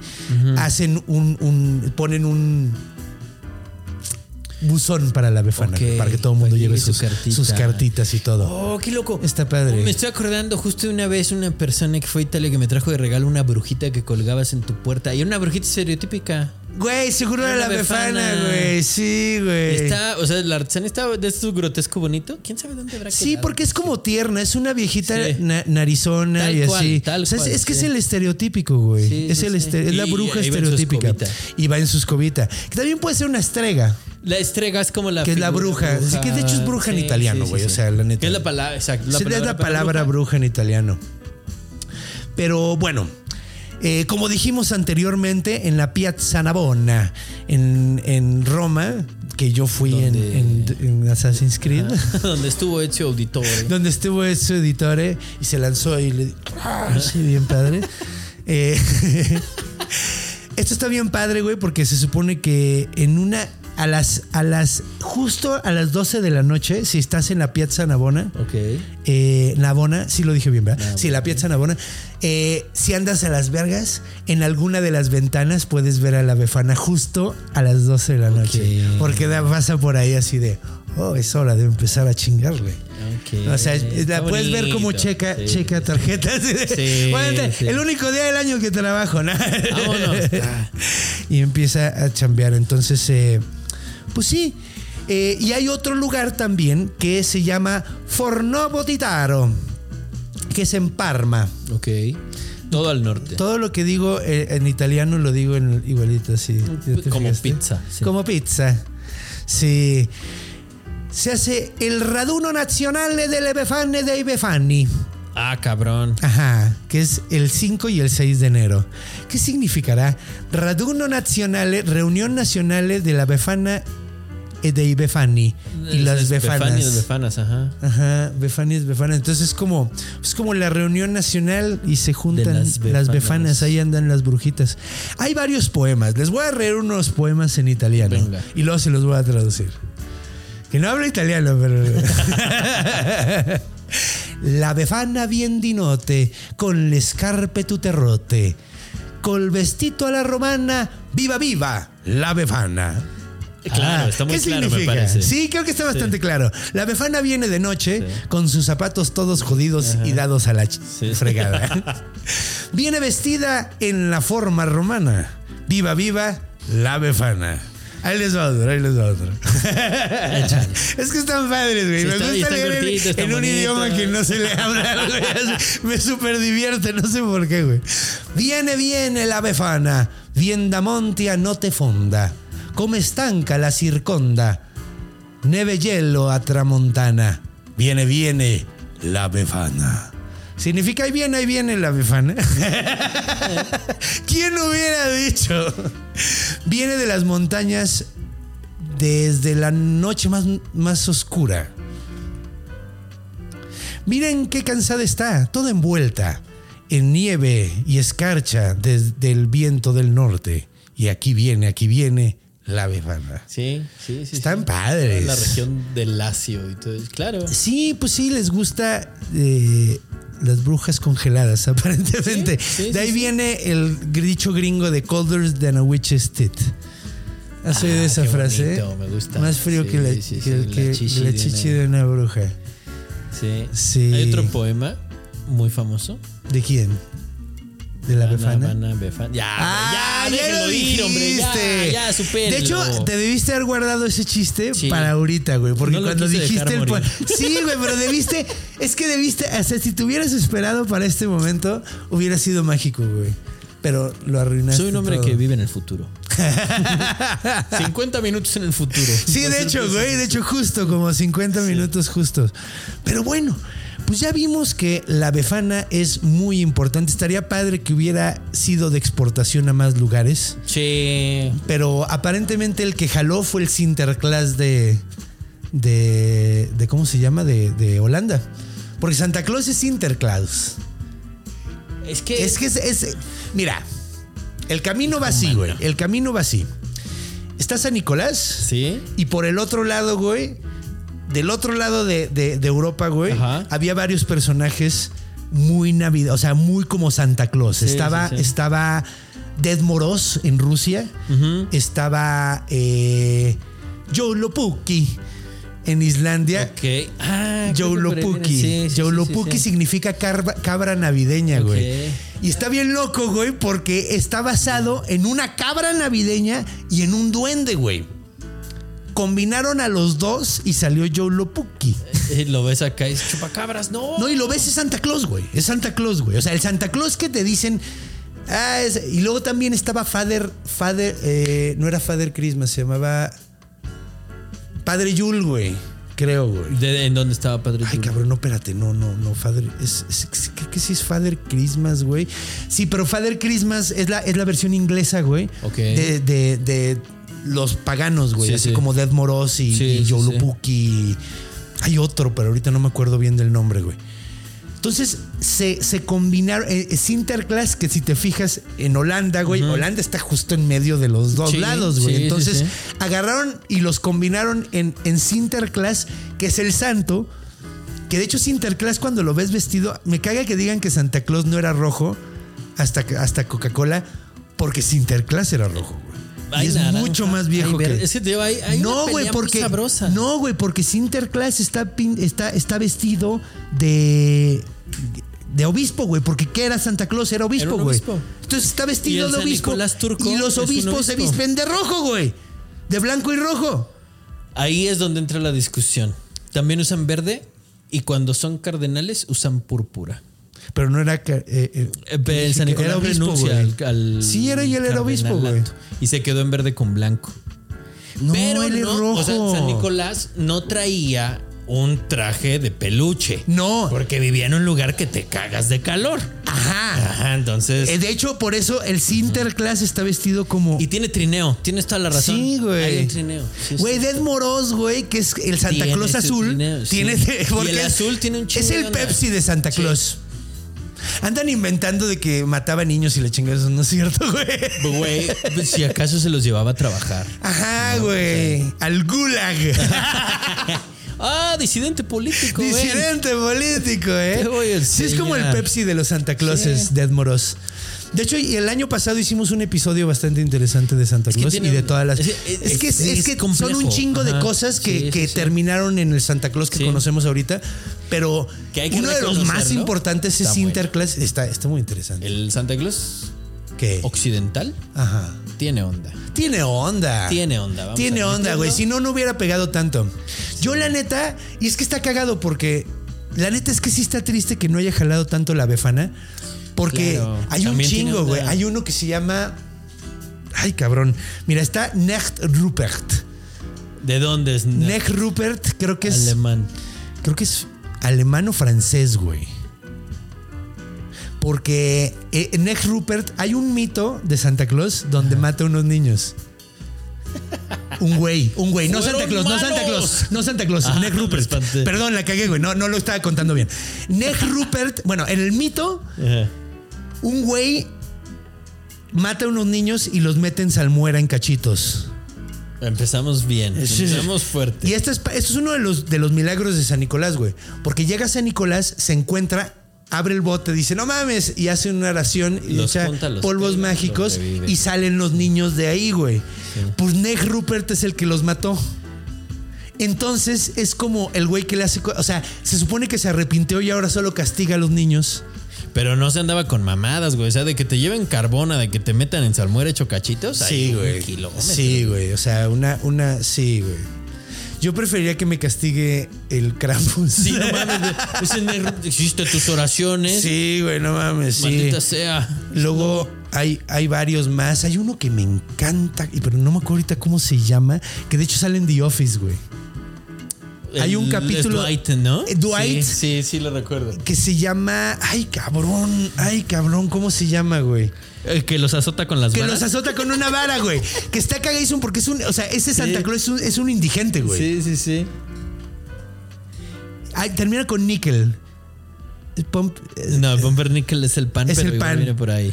B: Hacen un, un, ponen un buzón para la befana. Para que todo el mundo lleve
D: lleve su
B: sus,
D: cartita.
B: sus cartitas y todo.
D: Oh, qué loco.
B: Está padre.
D: Me estoy acordando justo de una vez una persona que fue a Italia que me trajo de regalo una brujita que colgabas en tu puerta. Y era una brujita estereotípica.
B: Güey, seguro era la
D: la
B: befana, güey. Sí, güey.
D: Está, o sea, la artesana está de esto grotesco bonito. ¿Quién sabe dónde habrá
B: Sí,
D: quedado?
B: porque es como tierna, es una viejita
D: Sí.
B: na- narizona
D: Tal
B: y
D: cual,
B: así.
D: tal
B: O sea, es-
D: cual,
B: es, que
D: sí.
B: es el estereotípico, güey.
D: Sí,
B: es,
D: sí,
B: el
D: sí.
B: es la bruja
D: su
B: estereotípica. Y va en su escobita. Que también puede ser una estrega,
D: La estrega es como la
B: que es la
D: figura
B: bruja. Así que de hecho es bruja en
D: Sí,
B: italiano,
D: sí,
B: güey.
D: sí,
B: O
D: sí.
B: sea, la neta.
D: Que es la palabra, exacto.
B: Sí, es la palabra bruja en italiano. Pero bueno, eh, como dijimos anteriormente, en la Piazza Navona, en, en Roma, que yo fui en, en- en Assassin's Creed.
D: Donde estuvo Ezio Auditore.
B: donde estuvo su editore y se lanzó y le ah, sí, bien padre. Eh, esto está bien padre, güey, porque se supone que en una a las a las justo a las 12 de la noche, si estás en la Piazza Navona,
D: Ok.
B: eh, Navona, sí lo dije bien, ¿verdad? Sí, la Piazza Navona. Eh, si andas a las vergas, en alguna de las ventanas puedes ver a la Befana justo a las 12 de la noche. Porque da- pasa por ahí así de, oh, es hora de empezar a chingarle. O sea, la puedes ver como checa,
D: Sí,
B: checa tarjetas.
D: Sí,
B: "Bueno,
D: sí.
B: El único día del año que trabajo, ¿no?
D: Vámonos.
B: y empieza a chambear. Entonces, eh, pues sí. Eh, y hay otro lugar también que se llama Fornovo Titaro, que es en Parma.
D: Ok. Todo al norte.
B: Todo lo que digo eh, en italiano lo digo en igualito así. ¿Ya te
D: Como
B: fijaste?
D: pizza, sí.
B: Como pizza. Sí. Se hace el Raduno Nazionale delle Befane dei Befani.
D: Ah, cabrón.
B: Ajá, que es el 5 y el 6 de enero. ¿Qué significará? Raduno Nazionale, reunión nacional de la Befana e dei Befani. Y las
D: Es
B: Befanas.
D: Befani y las Befanas, ajá.
B: Ajá, Befanis, Befanas. Entonces es como, es como la reunión nacional y se juntan
D: De
B: las
D: las
B: befanas. Ahí andan las brujitas. Hay varios poemas, les voy a leer unos poemas en italiano
D: Venga.
B: y luego se los voy a traducir. Que no hablo italiano, pero... la befana bien di notte, con le scarpe tutte rotte, col vestito alla romana, viva viva, la befana.
D: Claro,
B: Ah,
D: está muy
B: ¿qué
D: claro, me
B: significa?
D: parece.
B: Sí, creo que está bastante claro. La befana viene de noche con sus zapatos todos jodidos y dados a la
D: Sí.
B: fregada. viene vestida en la forma romana. Viva, viva, la befana. Ahí les va otro, ahí les va otro. es que están padres, güey.
D: Sí,
B: Me gusta leer en- en un idioma que no se le habla, güey. Me súper divierte, no sé por qué, güey. Viene, viene la befana. Vienda montia no te fonda. Come stanca la circonda. Neve hielo a tramontana. Viene, viene la befana. Significa ahí viene, ahí viene la befana. ¿Quién hubiera dicho? Viene de las montañas desde la noche más, más oscura. Miren qué cansada está, toda envuelta en nieve y escarcha desde el viento del norte. Y aquí viene, aquí viene la befana.
D: Sí, sí, sí.
B: Están
D: sí.
B: padres.
D: La región del Lacio y todo. Claro.
B: Sí, pues sí, les gusta eh, las brujas congeladas, aparentemente.
D: Sí, sí,
B: de ahí viene el dicho gringo de colder than a witch's teeth. ¿Has oído esa frase?
D: bonito, me gusta.
B: Más frío que la, que-
D: chichi
B: la
D: de una-
B: de una bruja.
D: Sí.
B: Sí.
D: Hay otro poema muy famoso.
B: ¿De quién? ¿De la
D: Ana,
B: befana?
D: Ana, Befana. Ya,
B: Ah,
D: hombre, ya,
B: ya lo
D: ir, hombre. Ya, ya, supérenlo.
B: De hecho, te debiste haber guardado ese chiste
D: Sí.
B: para ahorita, güey. Porque
D: No
B: cuando dijiste el. Sí, güey, pero debiste. Es que debiste. O sea, si te hubieras esperado para este momento, hubiera sido mágico, güey. pero lo arruinaste.
D: Soy un hombre
B: todo.
D: que vive en el futuro. 50 minutos en el futuro.
B: Sí, de hecho,
D: pues-
B: güey, de hecho, justo como 50 minutos justos. Pero bueno, pues ya vimos que la befana es muy importante. Estaría padre que hubiera sido de exportación a más lugares.
D: Sí.
B: Pero aparentemente el que jaló fue el Sinterklaas de. de. de ¿cómo se llama? De, de Holanda. Porque Santa Claus es Sinterklaas.
D: Es que.
B: Es que es, es- Mira, el camino va así, güey. El camino va así. Está San Nicolás.
D: Sí.
B: Y por el otro lado, güey, del otro lado de, de- de Europa, güey,
D: Ajá.
B: había varios personajes muy navidad, o sea, muy como Santa Claus.
D: Sí,
B: estaba,
D: sí, sí.
B: estaba Dead Moros en Rusia. Estaba eh, Joe Lopuki en Islandia.
D: Ok. Ah. Sí, sí, sí,
B: significa cabra navideña, güey. Y está bien loco, güey, porque está basado en una cabra navideña y en un duende, güey. Combinaron a los dos y salió Joe Lopuki.
D: Eh, Lo ves acá y es chupacabras. No.
B: No, y lo ves, es Santa Claus, güey. Es Santa Claus, güey. O sea, el Santa Claus que te dicen. Ah, es- y luego también estaba Father. Father. eh, no era Father Christmas, se llamaba. Padre Yul, güey. Creo, güey.
D: ¿De, ¿En dónde estaba Padre
B: Ay,
D: Yul?
B: cabrón, no, espérate, no, no, no, Father, es, es- es- creo que sí es Father Christmas, güey. Sí, pero Father Christmas es la, es la versión inglesa, güey.
D: Ok.
B: De, de- de los paganos, güey,
D: Sí,
B: así
D: sí.
B: como Dead Moros y,
D: Sí,
B: y. Hay otro, pero ahorita no me acuerdo bien del nombre, güey. Entonces se, se combinaron. eh, eh, Sinterklaas, que si te fijas en Holanda, güey, Holanda está justo en medio de los dos
D: Sí,
B: lados, güey.
D: sí,
B: Entonces
D: sí.
B: agarraron y los combinaron en, en Sinterklaas, que es el santo. Que de hecho Sinterklaas cuando lo ves vestido, me caga que digan que Santa Claus no era rojo hasta, hasta Coca-Cola, porque Sinterklaas era rojo, güey. Es
D: naranja,
B: mucho más viejo
D: hay
B: que...
D: Es que te digo, hay, hay
B: no,
D: una
B: güey, porque...
D: sabrosa.
B: No, güey, porque Sinterklaas está, está, está vestido de... De obispo, güey, porque ¿qué era Santa Claus? Era obispo, güey. Entonces está vestido de obispo.
D: Turco
B: y los obispos se visten de rojo, güey. De blanco y rojo.
D: Ahí es donde entra la discusión. También usan verde y cuando son cardenales usan púrpura.
B: Pero no era. eh, eh,
D: Eh, el San
B: era
D: Nicolás
B: obispo,
D: renuncia al, al
B: Sí, era y él era obispo, güey.
D: Y se quedó en verde con blanco.
B: No,
D: Pero
B: él es rojo.
D: o sea, San Nicolás no traía un traje de peluche.
B: No.
D: Porque vivía en un lugar que te cagas de calor.
B: Ajá.
D: Ajá, entonces.
B: Eh, de hecho, por eso el Sinterklaas está vestido como.
D: y tiene trineo. Tienes toda la razón.
B: Sí, güey.
D: Hay un trineo. Sí,
B: Güey,
D: sí.
B: Dead Moros, güey, que es el Santa Claus azul.
D: trineo, sí.
B: Tiene,
D: Y
B: porque
D: el
B: es-
D: azul tiene un chingo
B: Es el. Pepsi de Santa. Claus. Andan inventando de que mataba niños y le chingas, eso no es cierto, güey.
D: Güey, pues, si acaso se los llevaba a trabajar.
B: Ajá, güey. Al gulag.
D: Ah, disidente político, güey.
B: Disidente político, ¿eh?
D: Te voy a
B: sí, es como el. Pepsi de los Santa Clauses, Dead Moros. De hecho, el año pasado hicimos un episodio bastante interesante de Santa Claus y de todas las.
D: es-
B: Es,
D: es-
B: que, es, que son un chingo de cosas que,
D: Sí,
B: que
D: sí, sí.
B: terminaron en el Santa Claus que conocemos ahorita. Pero
D: Que hay que
B: uno de los más importantes es
D: bueno.
B: Sinterklaas. Está, está muy interesante.
D: El Santa Claus
B: ¿Qué?
D: occidental
B: Ajá.
D: tiene onda.
B: Tiene onda.
D: Tiene onda, vamos
B: Tiene onda, güey. Si no, no hubiera pegado tanto. Yo, la neta, y es que está cagado porque la neta es que sí está triste que no haya jalado tanto la befana. Porque
D: Claro.
B: hay un chingo, güey. Hay uno que se llama. Ay, cabrón. Mira, está Necht Rupert.
D: ¿De dónde es?
B: Necht Rupert, creo que es.
D: Alemán.
B: Creo que es alemán o francés, güey. Porque eh, en Rupert hay un mito de Santa Claus donde mata a unos niños. Un güey, un güey, no
D: ¡Fueron
B: Santa Claus, no Santa! Claus, no Santa Claus,
D: Ah,
B: Rupert. Perdón, la cagué, güey, no, no lo estaba contando bien. Neck Rupert, bueno, en el mito. Un güey mata a unos niños y los mete en salmuera en cachitos.
D: Empezamos bien. Empezamos fuerte.
B: Y esto es, esto es uno de los, de los milagros de San Nicolás, güey. Porque llega San Nicolás, se encuentra, abre el bote, dice, no mames, y hace una oración y
D: Los
B: echa polvos mágicos y salen los niños de ahí, güey. Pues Neck Rupert es el que los mató. Entonces es como el güey que le hace. O sea, se supone que se arrepintió y ahora solo castiga a los niños.
D: Pero no se andaba con mamadas, güey. O sea, de que te lleven carbona, de que te metan en salmuera hecho cachitos. un kilómetro.
B: Sí, güey. O sea, una, una. Sí, güey. Yo preferiría que me castigue el Krampus.
D: Sí, no mames. güey. Hiciste tus oraciones.
B: Sí, güey, no mames. Sí.
D: Maldita sea.
B: Luego, hay, hay varios más. Hay uno que me encanta, y- pero no me acuerdo ahorita cómo se llama, que de hecho sale en The Office, güey. Hay un capítulo-
D: Dwight, ¿no?
B: Eh, Dwight.
D: Sí, sí, sí lo recuerdo.
B: Que se llama. Ay, cabrón. Ay, cabrón. ¿Cómo se llama, güey?
D: El que los azota con las
B: Que
D: varas.
B: los azota con una vara, güey. Que está cagadísimo porque es un. O sea, ese Santa
D: Sí.
B: Claus es un, es un indigente, güey.
D: Sí, sí, sí.
B: Ay, termina con níquel. Pump, eh,
D: No, Pumpernickel es el pan,
B: Es
D: pero
B: el pan.
D: viene por ahí.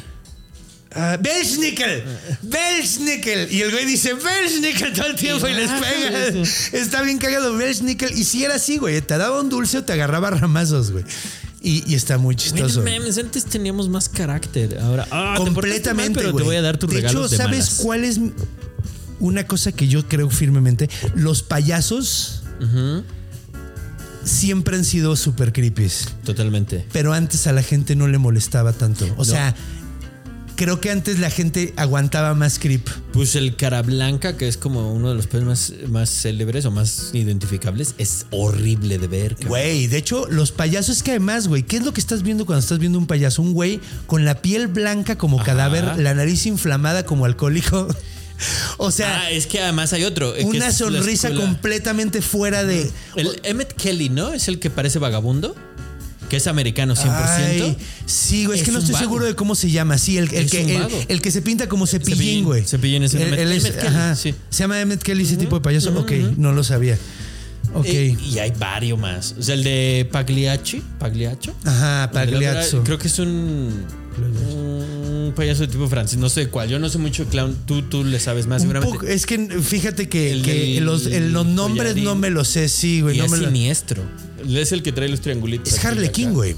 B: Ah, Belschnickel. Belschnickel. Y el güey dice Belschnickel todo el tiempo y les pega. Está bien cagado Belschnickel. Y si era así, güey. Te daba un dulce o te agarraba ramazos, güey. Y, y está muy chistoso.
D: Memes, antes teníamos más carácter. Ahora, ah, te portaste mal,
B: Completamente,
D: pero te voy a dar tus
B: de
D: regalos
B: hecho,
D: de
B: ¿sabes
D: malas.
B: cuál es una cosa que yo creo firmemente? Los payasos siempre han sido super creepy.
D: Totalmente.
B: Pero antes a la gente no le molestaba tanto. O sea, creo que antes la gente aguantaba más creep.
D: Pues el cara blanca, que es como uno de los peces más, más célebres o más identificables, es horrible de ver. cabrón.
B: Güey, de hecho, los payasos que además, güey, ¿qué es lo que estás viendo cuando estás viendo un payaso? Un güey con la piel blanca como
D: Ajá.
B: cadáver, la nariz inflamada como alcohólico. O sea,
D: ah, es que además hay otro. eh, que
B: una
D: es
B: sonrisa completamente fuera de.
D: El Emmett Kelly, ¿no? Es el que parece vagabundo. Que es americano 100%.
B: Ay, sí, güey, es,
D: Es
B: que no estoy
D: vago.
B: seguro de cómo se llama. Sí, el, el
D: Es
B: que, el, el que se pinta como cepillín, güey.
D: Cepillín es el
B: es-
D: Emmett Kelly,
B: ajá.
D: sí.
B: Se llama Emmett Kelly ese tipo de payaso. ok, no lo sabía. Ok.
D: Eh, y hay varios más. O sea, el de Pagliacci. Pagliaccio.
B: Ajá,
D: El
B: Pagliazzo.
D: Creo que es un. Un payaso de tipo francés. No sé cuál. Yo no sé mucho de clown. Tú, tú le sabes más, seguramente.
B: poco- es que fíjate que,
D: El
B: que
D: del
B: los, el- los nombres
D: collarín.
B: no me los sé, sí, güey.
D: y
B: no
D: es
B: me lo-
D: siniestro. Es el que trae los triangulitos.
B: es Harlequín,
D: acá.
B: güey.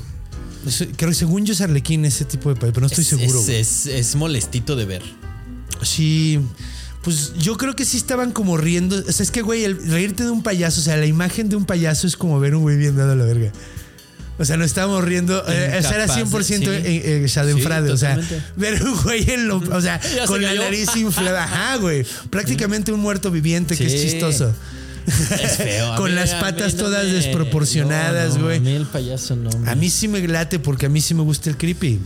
B: Creo que según yo es Harlequín ese tipo de payaso, pero no estoy
D: Es-
B: seguro.
D: Es, es, es molestito de ver.
B: Sí. Pues yo creo que sí estaban como riendo. O sea, es que, güey, el reírte de un payaso, o sea, la imagen de un payaso es como ver un güey bien dado a la verga. O sea, no estábamos riendo. eh, o sea, era
D: Incapaz de-
B: 100%
D: sí.
B: eh, eh, Schadenfreude.
D: Sí,
B: o sea, ver un güey en lo. O sea,
D: Ya
B: con
D: se
B: la nariz inflada. Ajá, güey. Prácticamente un muerto viviente que es chistoso.
D: Es feo.
B: Con
D: mí-
B: las patas
D: no
B: todas
D: me-
B: desproporcionadas,
D: no, no,
B: güey.
D: A mí el payaso no. me-
B: A mí sí me late porque a mí sí me gusta el creepy.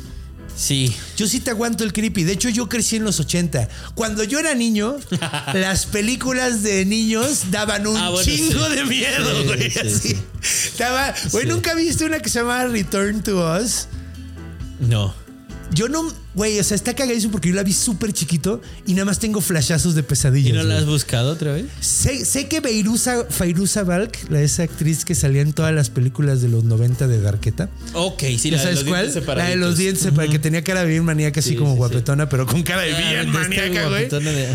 D: Sí.
B: Yo sí te aguanto el creepy. De hecho, yo crecí en los 80. Cuando yo era niño, las películas de niños daban un
D: Ah, bueno,
B: chingo
D: sí.
B: de miedo,
D: Sí,
B: güey.
D: sí,
B: así. Estaba, güey. ¿nunca viste una que se llama Return to Us?
D: No.
B: Yo no, güey, o sea, está cagadísimo porque yo la vi súper chiquito y nada más tengo flashazos de
D: ¿Y
B: pesadillas.
D: no la has buscado otra vez?
B: Sé, sé que Fairuza, Fairuza Balk, la esa actriz que salía en todas las películas de los 90 de Darqueta.
D: Ok, sí,
B: ¿Ya
D: la de
B: sabes
D: los
B: cuál?
D: dientes
B: La de los dientes separados, que tenía cara de bien maníaca, así
D: Sí,
B: como
D: sí, sí.
B: guapetona, pero con cara de
D: Ah,
B: bien
D: de esta
B: maníaca, güey.
D: de-.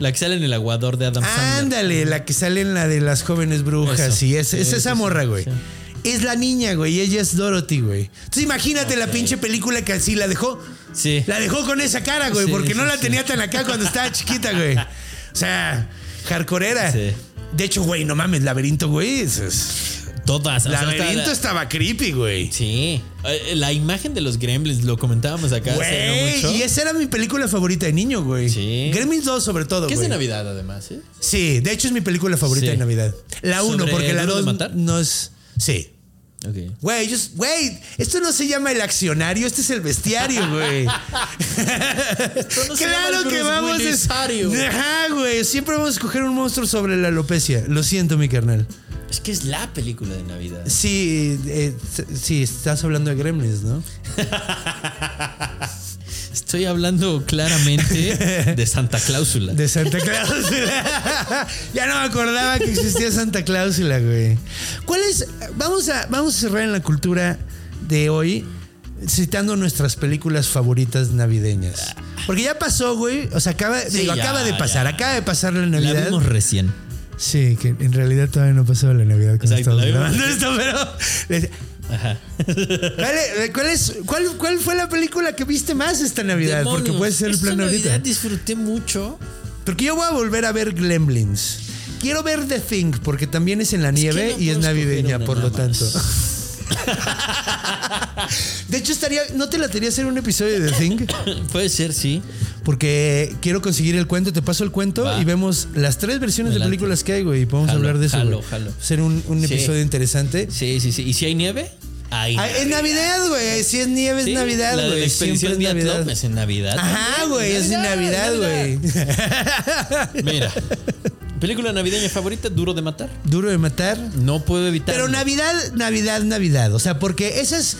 D: La que sale en el aguador de Adam Sandler.
B: Ándale, la que sale en la de las jóvenes brujas.
D: Eso.
B: Y es, es esa morra, güey. Es la niña, güey. Y ella es Dorothy, güey. Entonces imagínate la pinche película que así la dejó.
D: Sí.
B: La dejó con esa cara, güey.
D: Sí,
B: porque no la
D: sí.
B: tenía tan acá cuando estaba chiquita, güey. O sea, hardcoreera.
D: Sí.
B: De hecho, güey, no mames, laberinto, güey. es- es-
D: Todas. o sea,
B: laberinto estaba creepy, güey.
D: Sí. Eh, La imagen de los gremlins, lo comentábamos acá
B: Güey,
D: mucho.
B: y esa era mi película favorita de niño, güey.
D: Sí.
B: Gremlins 2 sobre todo,
D: Que es de. Navidad, además, ¿eh?
B: Sí, de hecho es mi película favorita de Navidad. La 1,
D: ¿Sobre
B: porque la
D: Duro de
B: 2
D: Matar?
B: no es... Sí. Güey, yo- güey, esto no se llama el accionario, este es el bestiario, güey.
D: no se llama
B: claro
D: el
B: que vamos a... Ajá, güey, siempre vamos a escoger un monstruo sobre la alopecia. Lo siento, mi carnal.
D: Es que es la película de Navidad.
B: Sí, eh, sí, estás hablando de Gremlins, ¿no?
D: Estoy hablando claramente de Santa Cláusula.
B: De Santa Cláusula. ya no me acordaba que existía Santa Cláusula, güey. ¿Cuál es? Vamos a, vamos a cerrar en la cultura de hoy citando nuestras películas favoritas navideñas. Porque ya pasó, güey. O sea, acaba,
D: Sí,
B: digo,
D: ya,
B: acaba de pasar.
D: ya.
B: Acaba de pasar la
D: La
B: Navidad.
D: vimos recién.
B: Sí, que en realidad todavía no pasó la Navidad
D: Exacto, la vimos
B: esto, pero...
D: Ajá.
B: Dale, ¿cuál, es, cuál, ¿Cuál fue la película que viste más esta Navidad? Porque puede ser el plan
D: Navidad
B: ahorita.
D: disfruté mucho.
B: Porque yo voy a volver a ver Gremlins. Quiero ver The Thing porque también es en la nieve
D: no
B: y es navideña, por lo tanto. De hecho, estaría. ¿No te la quería hacer un episodio de The Thing?
D: Puede ser, sí.
B: Porque quiero conseguir el cuento. Te paso el cuento
D: Va.
B: y vemos las tres versiones de películas que hay, güey. Y podemos
D: Jalo,
B: hablar de eso.
D: jalo, jalo.
B: Ser un, un
D: Sí.
B: episodio interesante.
D: Sí, sí, sí. ¿Y si hay nieve? Hay
B: Ah, es Navidad, güey. Si es nieve, es Navidad, güey.
D: la expedición
B: es Navidad.
D: es en Navidad.
B: Ajá, güey. Es en Navidad, güey.
D: Mira, película navideña favorita, Duro de matar.
B: Duro de matar.
D: No puedo evitar.
B: Pero Navidad, Navidad, Navidad. O sea, porque esa es.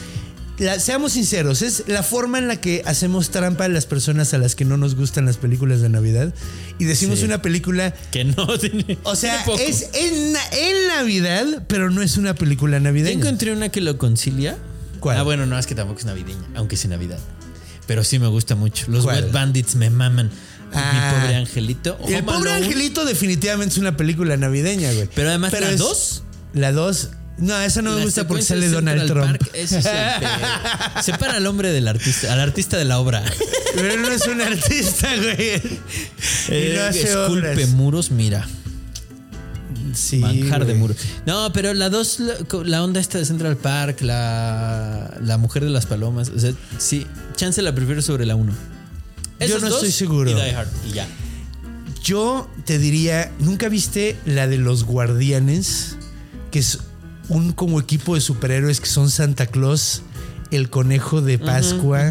B: La- seamos sinceros, es la forma en la que hacemos trampa a las personas a las que no nos gustan las películas de Navidad. Y decimos
D: Sí.
B: una película.
D: que no tiene.
B: O sea,
D: tiene
B: es en, na- en Navidad, pero no es una película navideña.
D: encontré una que lo concilia.
B: ¿Cuál?
D: Ah, bueno, no, es que tampoco es navideña, aunque es Navidad. Pero sí me gusta mucho. Los
B: ¿Cuál?
D: Wet Bandits me maman.
B: Ah.
D: Mi pobre angelito.
B: El pobre
D: Alone.
B: angelito definitivamente es una película navideña, güey.
D: Pero además la
B: es-
D: dos.
B: La 2. No, esa no me gusta porque sale Donald Trump.
D: Park, es el pedo. Separa al hombre del artista, al artista de la obra.
B: Pero no es un artista, güey. y
D: Eh,
B: no hace
D: esculpe
B: obras.
D: muros, mira.
B: Sí,
D: manjar de muros. No, pero la dos, la, la onda esta de Central Park, la, la mujer de las palomas. O sea, sí, chance la prefiero sobre la uno.
B: Yo no estoy seguro.
D: Y Die Hard, y ya.
B: Yo te diría, ¿nunca viste la de los guardianes? Que es un como equipo de superhéroes que son Santa Claus, el conejo de Pascua.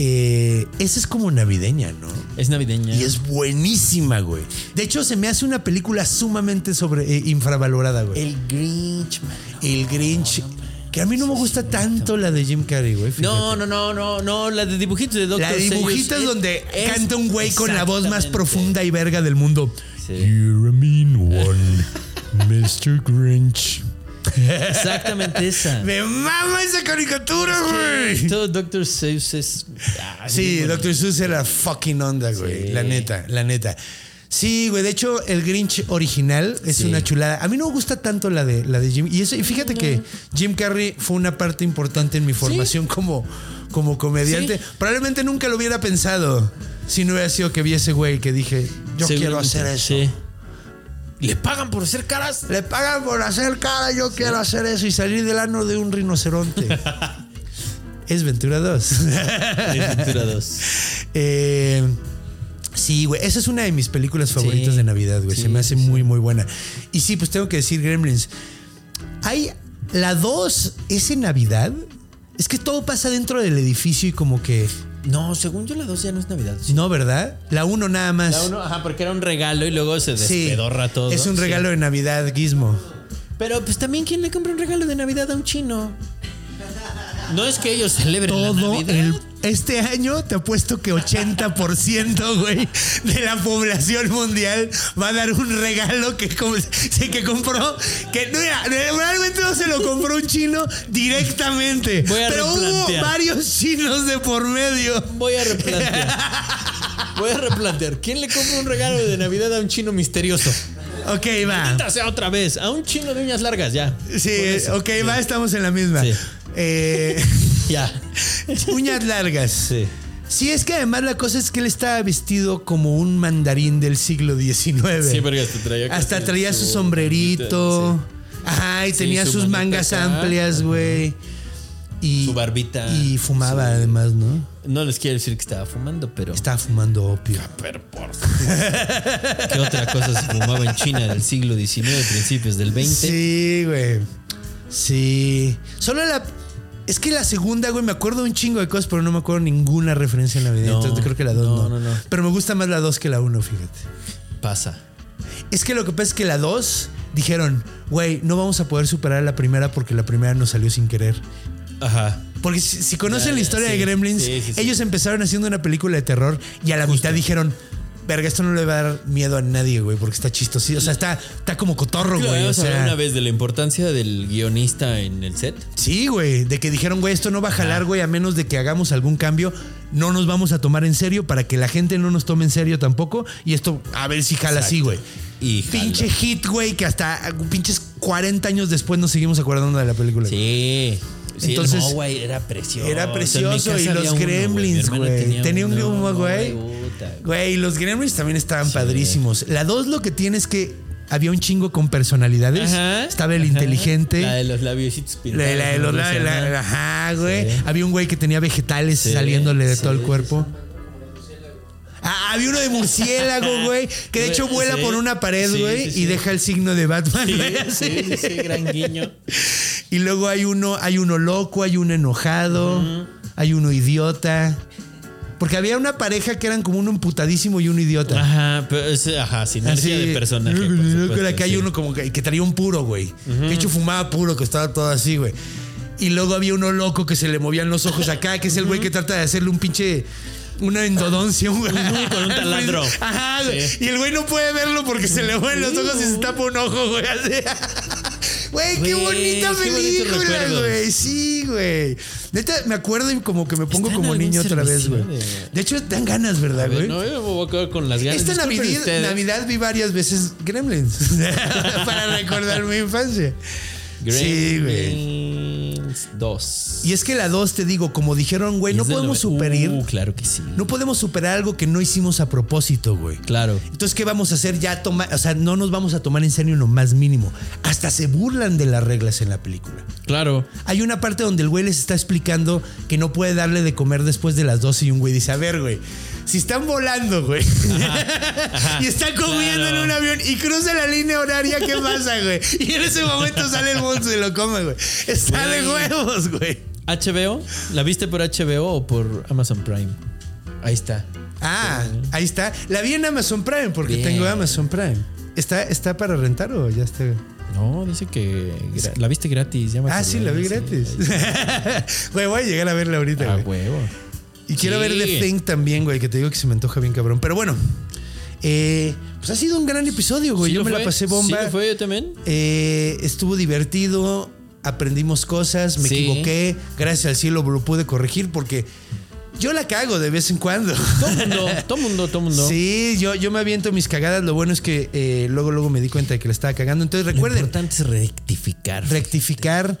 B: Eh, esa es como navideña, ¿no?
D: Es navideña.
B: Y es buenísima, güey. De hecho, se me hace una película sumamente sobre eh, infravalorada, güey.
D: el Grinch, man.
B: El Grinch. Que a mí no me gusta tanto la de Jim Carrey, güey. fíjate.
D: No, no, no, no, no, la de dibujitos de Doctor
B: La de dibujitos
D: es-
B: donde
D: es-
B: canta un güey con la voz más profunda y verga del mundo.
D: Sí.
B: You're a mean one, Mr. Grinch.
D: Exactamente esa.
B: Me mama esa caricatura, güey.
D: Todo Doctor Seuss es. ah,
B: Sí, Dr. Seuss era fucking onda, güey.
D: Sí.
B: La neta, la neta. Sí, güey. De hecho, el Grinch original es
D: Sí.
B: una chulada. A mí no me gusta tanto la de, la de Jim. Y, eso, y fíjate que Jim Carrey fue una parte importante en mi formación como, como comediante.
D: Sí.
B: Probablemente nunca lo hubiera pensado si no hubiera sido que vi ese güey que dije, yo quiero hacer eso.
D: ¿Le pagan por hacer caras?
B: Le pagan por hacer cara, yo quiero hacer eso y salir del ano de un rinoceronte. es Ventura 2.
D: Es Ventura 2.
B: Eh, sí, güey. Esa es una de mis películas favoritas
D: Sí.
B: de Navidad, güey. Se me hace muy, muy buena. Y sí, pues tengo que decir Gremlins. Hay. La 2 es en Navidad. Es que todo pasa dentro del edificio y como que.
D: No, según yo la 2 ya no es Navidad. sí.
B: No, ¿verdad? La 1 nada más.
D: La uno, ajá, porque era un regalo y luego se
B: Sí.
D: despedorra todo.
B: Es un
D: Sí.
B: regalo de Navidad, Gizmo.
D: Pero pues también, ¿quién le compra un regalo de Navidad a un chino? No es que ellos celebren la
B: Todo
D: Navidad.
B: el. Este año te apuesto que 80%, güey, de la población mundial va a dar un regalo que, que compró. Que no, realmente no se lo compró un chino directamente.
D: Voy a
B: pero hubo varios chinos de por medio.
D: Voy a replantear. Voy a replantear. ¿Quién le compra un regalo de Navidad a un chino misterioso?
B: Ok, va.
D: Sea otra vez. A un chino de uñas largas, ya.
B: Sí, ok, va, estamos en la misma.
D: Sí.
B: Eh,
D: Ya.
B: uñas largas.
D: Sí.
B: Sí, es que además la cosa es que él estaba vestido como un mandarín del siglo XIX.
D: Sí, porque hasta traía
B: Hasta traía su
D: su
B: sombrerito.
D: Sí.
B: Ajá, y
D: Sí,
B: tenía
D: su
B: sus mangas
D: acá.
B: amplias, güey. Y,
D: Su barbita.
B: Y fumaba además, ¿no?
D: No les quiero decir que estaba fumando, pero.
B: Estaba fumando opio.
D: Pero por ¿Qué otra cosa se fumaba en China del siglo XIX, principios del XX?
B: Sí, güey. Sí. Solo la. Es que la segunda, güey, me acuerdo un chingo de cosas, pero no me acuerdo ninguna referencia navideña.
D: No,
B: Entonces creo que la 2
D: no,
B: no,
D: no, no.
B: Pero me gusta más la 2 que la 1, fíjate.
D: Pasa.
B: Es que lo que pasa es que la 2 dijeron, güey, no vamos a poder superar la primera porque la primera nos salió sin querer.
D: Ajá.
B: Porque si, si conocen
D: Ya,
B: la
D: ya,
B: historia
D: sí.
B: de Gremlins,
D: Sí, sí, sí.
B: ellos empezaron haciendo una película de terror y a la mitad dijeron, verga, esto no le va a dar miedo a nadie, güey, porque está chistoso. O sea, está, está como cotorro, güey. O sea,
D: una vez de la importancia del guionista en el set.
B: sí, güey, de que dijeron, güey, esto no va a jalar, güey, a menos de que hagamos algún cambio. No nos vamos a tomar en serio para que la gente no nos tome en serio tampoco. Y esto, a ver si jala así, güey.
D: Y jala.
B: Pinche hit, güey, que hasta pinches 40 años después nos seguimos acordando de la película.
D: Sí. Sí,
B: Entonces,
D: el Mogwai era precioso.
B: Era precioso y los gremlins, güey. Tenía un
D: uno,
B: Gummo, güey. los Gremlins también estaban padrísimos. La 2 lo que tiene es que había un chingo con personalidades.
D: Ajá,
B: Estaba el
D: ajá.
B: inteligente.
D: La de los labiositos
B: La,
D: pintados.
B: la de los
D: ¿cómo
B: la- ajá, güey.
D: Sí.
B: Había un güey que tenía vegetales
D: Sí,
B: saliéndole de todo el cuerpo. Ah, había uno de murciélago, güey, que de hecho vuela por una pared, güey, y deja el signo de Batman.
D: Sí, sí, gran guiño.
B: Y luego hay uno, hay uno loco, hay uno enojado, hay uno idiota. Porque había una pareja que eran como uno emputadísimo y uno idiota.
D: Ajá, pero es, ajá, sinergia
B: Así,
D: de personaje. por
B: Creo que
D: supuesto,
B: acá hay
D: sí.
B: uno como que, que traía un puro, güey. De hecho, fumaba puro, que estaba todo así, güey. Y luego había uno loco que se le movían los ojos acá, que es el güey que trata de hacerle un pinche. Una endodoncia, güey.
D: con un taladro.
B: Ajá.
D: Sí.
B: Y el güey no puede verlo porque se le mueven los ojos y se tapa un ojo, güey. Así. Güey, qué bonita
D: qué
B: película, güey. Sí, güey. Neta, me acuerdo y como que me pongo como niño otra vez, güey.
D: de-
B: hecho, dan ganas, ¿verdad, güey?
D: no, yo me voy a quedar con las ganas.
B: Esta Navidad. Navidad vi varias veces Gremlins para recordar mi infancia. Sí, güey.
D: 2.
B: Y es que la 2, te digo, como dijeron, güey, no podemos superar.
D: Uh, claro que sí.
B: No podemos superar algo que no hicimos a propósito, güey.
D: Claro.
B: Entonces, ¿qué vamos a hacer? Ya tomar, o sea, no nos vamos a tomar en serio en lo más mínimo. Hasta se burlan de las reglas en la película.
D: Claro.
B: Hay una parte donde el güey les está explicando que no puede darle de comer después de las 12 y un güey dice, a ver, güey, si están volando, güey, y están comiendo
D: claro.
B: en un avión y cruza la línea horaria, ¿qué pasa, güey? Y en ese momento sale el monstruo y lo come, güey. Está de huevos, güey.
D: HBO, ¿la viste por HBO o por Amazon Prime? Ahí está.
B: Ah, ahí está. La vi en Amazon Prime porque
D: Bien.
B: tengo Amazon Prime. ¿Está, ¿Está para rentar o ya está?
D: No, dice que la viste gratis. ya me
B: Ah, sí, la vi gratis. Güey, voy a llegar a verla ahorita.
D: Ah,
B: güey.
D: huevo.
B: Y quiero
D: Sí.
B: ver The Thing también, güey, que te digo que se me antoja bien cabrón. Pero bueno, eh, pues ha sido un gran episodio, güey.
D: ¿Sí
B: Yo
D: lo
B: me la pasé bomba.
D: ¿Sí lo fue yo también?
B: Eh, estuvo divertido, aprendimos cosas, me
D: Sí.
B: equivoqué. Gracias al cielo lo pude corregir porque yo la cago de vez en cuando.
D: Todo mundo, todo mundo, todo mundo.
B: Sí, yo, yo me aviento mis cagadas. Lo bueno es que eh, luego, luego me di cuenta de que la estaba cagando. Entonces
D: Lo
B: recuerden,
D: importante es rectificar.
B: rectificar.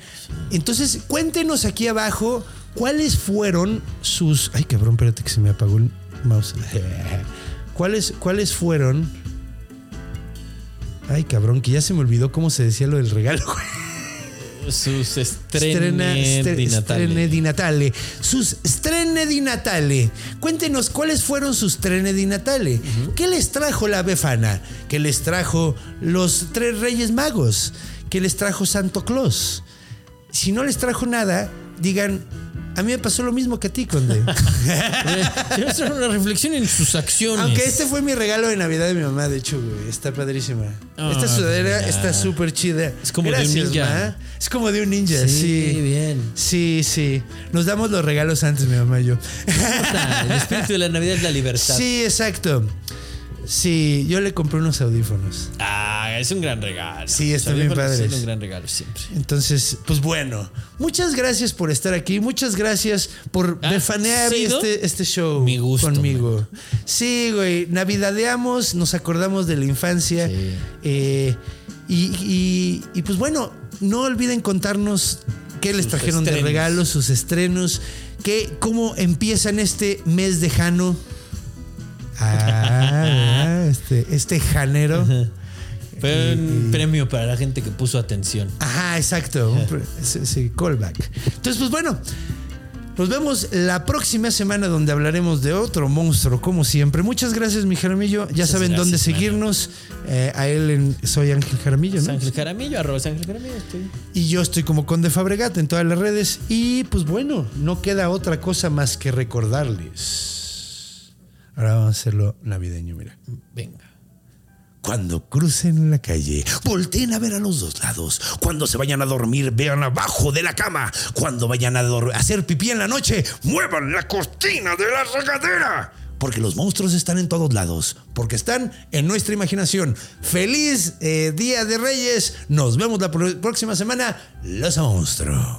B: Entonces, cuéntenos aquí abajo cuáles fueron sus. Ay, cabrón, espérate que se me apagó el mouse. ¿Cuáles, cuáles fueron? Ay, cabrón, que ya se me olvidó cómo se decía lo del regalo.
D: Sus di Natale.
B: estrene di Natale. Sus estrene di Natale. Cuéntenos cuáles fueron sus estrene di Natale. ¿Qué les trajo la Befana? ¿Qué les trajo los tres Reyes Magos? ¿Qué les trajo Santo Claus? Si no les trajo nada, digan, a mí me pasó lo mismo que a ti, Conde.
D: Hacer una reflexión en sus acciones.
B: Aunque este fue mi regalo de Navidad de mi mamá, de hecho, güey. Está padrísima.
D: Ah,
B: Esta sudadera
D: mira.
B: está súper chida.
D: Es como de un ninja.
B: Ma. Es como de un ninja, sí.
D: Sí, bien.
B: Sí, sí. Nos damos los regalos antes, mi mamá y yo.
D: El espíritu de la Navidad es la libertad.
B: Sí, exacto. Sí, yo le compré unos audífonos.
D: Ah, es un gran regalo.
B: Sí, están
D: Los
B: bien padres.
D: son un gran regalo siempre.
B: Entonces, pues bueno, muchas gracias por estar aquí, muchas gracias por
D: ¿Has
B: befanear
D: sido?
B: este, este show
D: Mi gusto,
B: conmigo. Sí, güey, navidadeamos, nos acordamos de la infancia.
D: Sí.
B: eh, y, y- y, pues bueno, no olviden contarnos qué les
D: Sus
B: trajeron de regalos, sus estrenos, qué, cómo empiezan este mes de Jano. Ah, este, este janero.
D: Fue un premio para la gente que puso atención.
B: Ajá, exacto. Sí, sí, callback. Entonces, pues bueno, nos vemos la próxima semana donde hablaremos de otro monstruo, como siempre. Muchas gracias, mi Jaramillo. Ya saben
D: gracias,
B: dónde seguirnos. Eh, a él en Soy Ángel Jaramillo, ¿no?
D: Ángel Jaramillo, arroba Ángel Jaramillo. Estoy.
B: Y yo estoy como Conde Fabregat en todas las redes. Y pues bueno, no queda otra cosa más que recordarles. Ahora vamos a hacerlo navideño, mira.
D: Venga.
B: Cuando crucen la calle, volteen a ver a los dos lados. Cuando se vayan a dormir, vean abajo de la cama. Cuando vayan a hacer pipí en la noche, muevan la cortina de la regadera. Porque los monstruos están en todos lados. Porque están en nuestra imaginación. Feliz eh, Día de Reyes. Nos vemos la próxima semana. Los monstruos.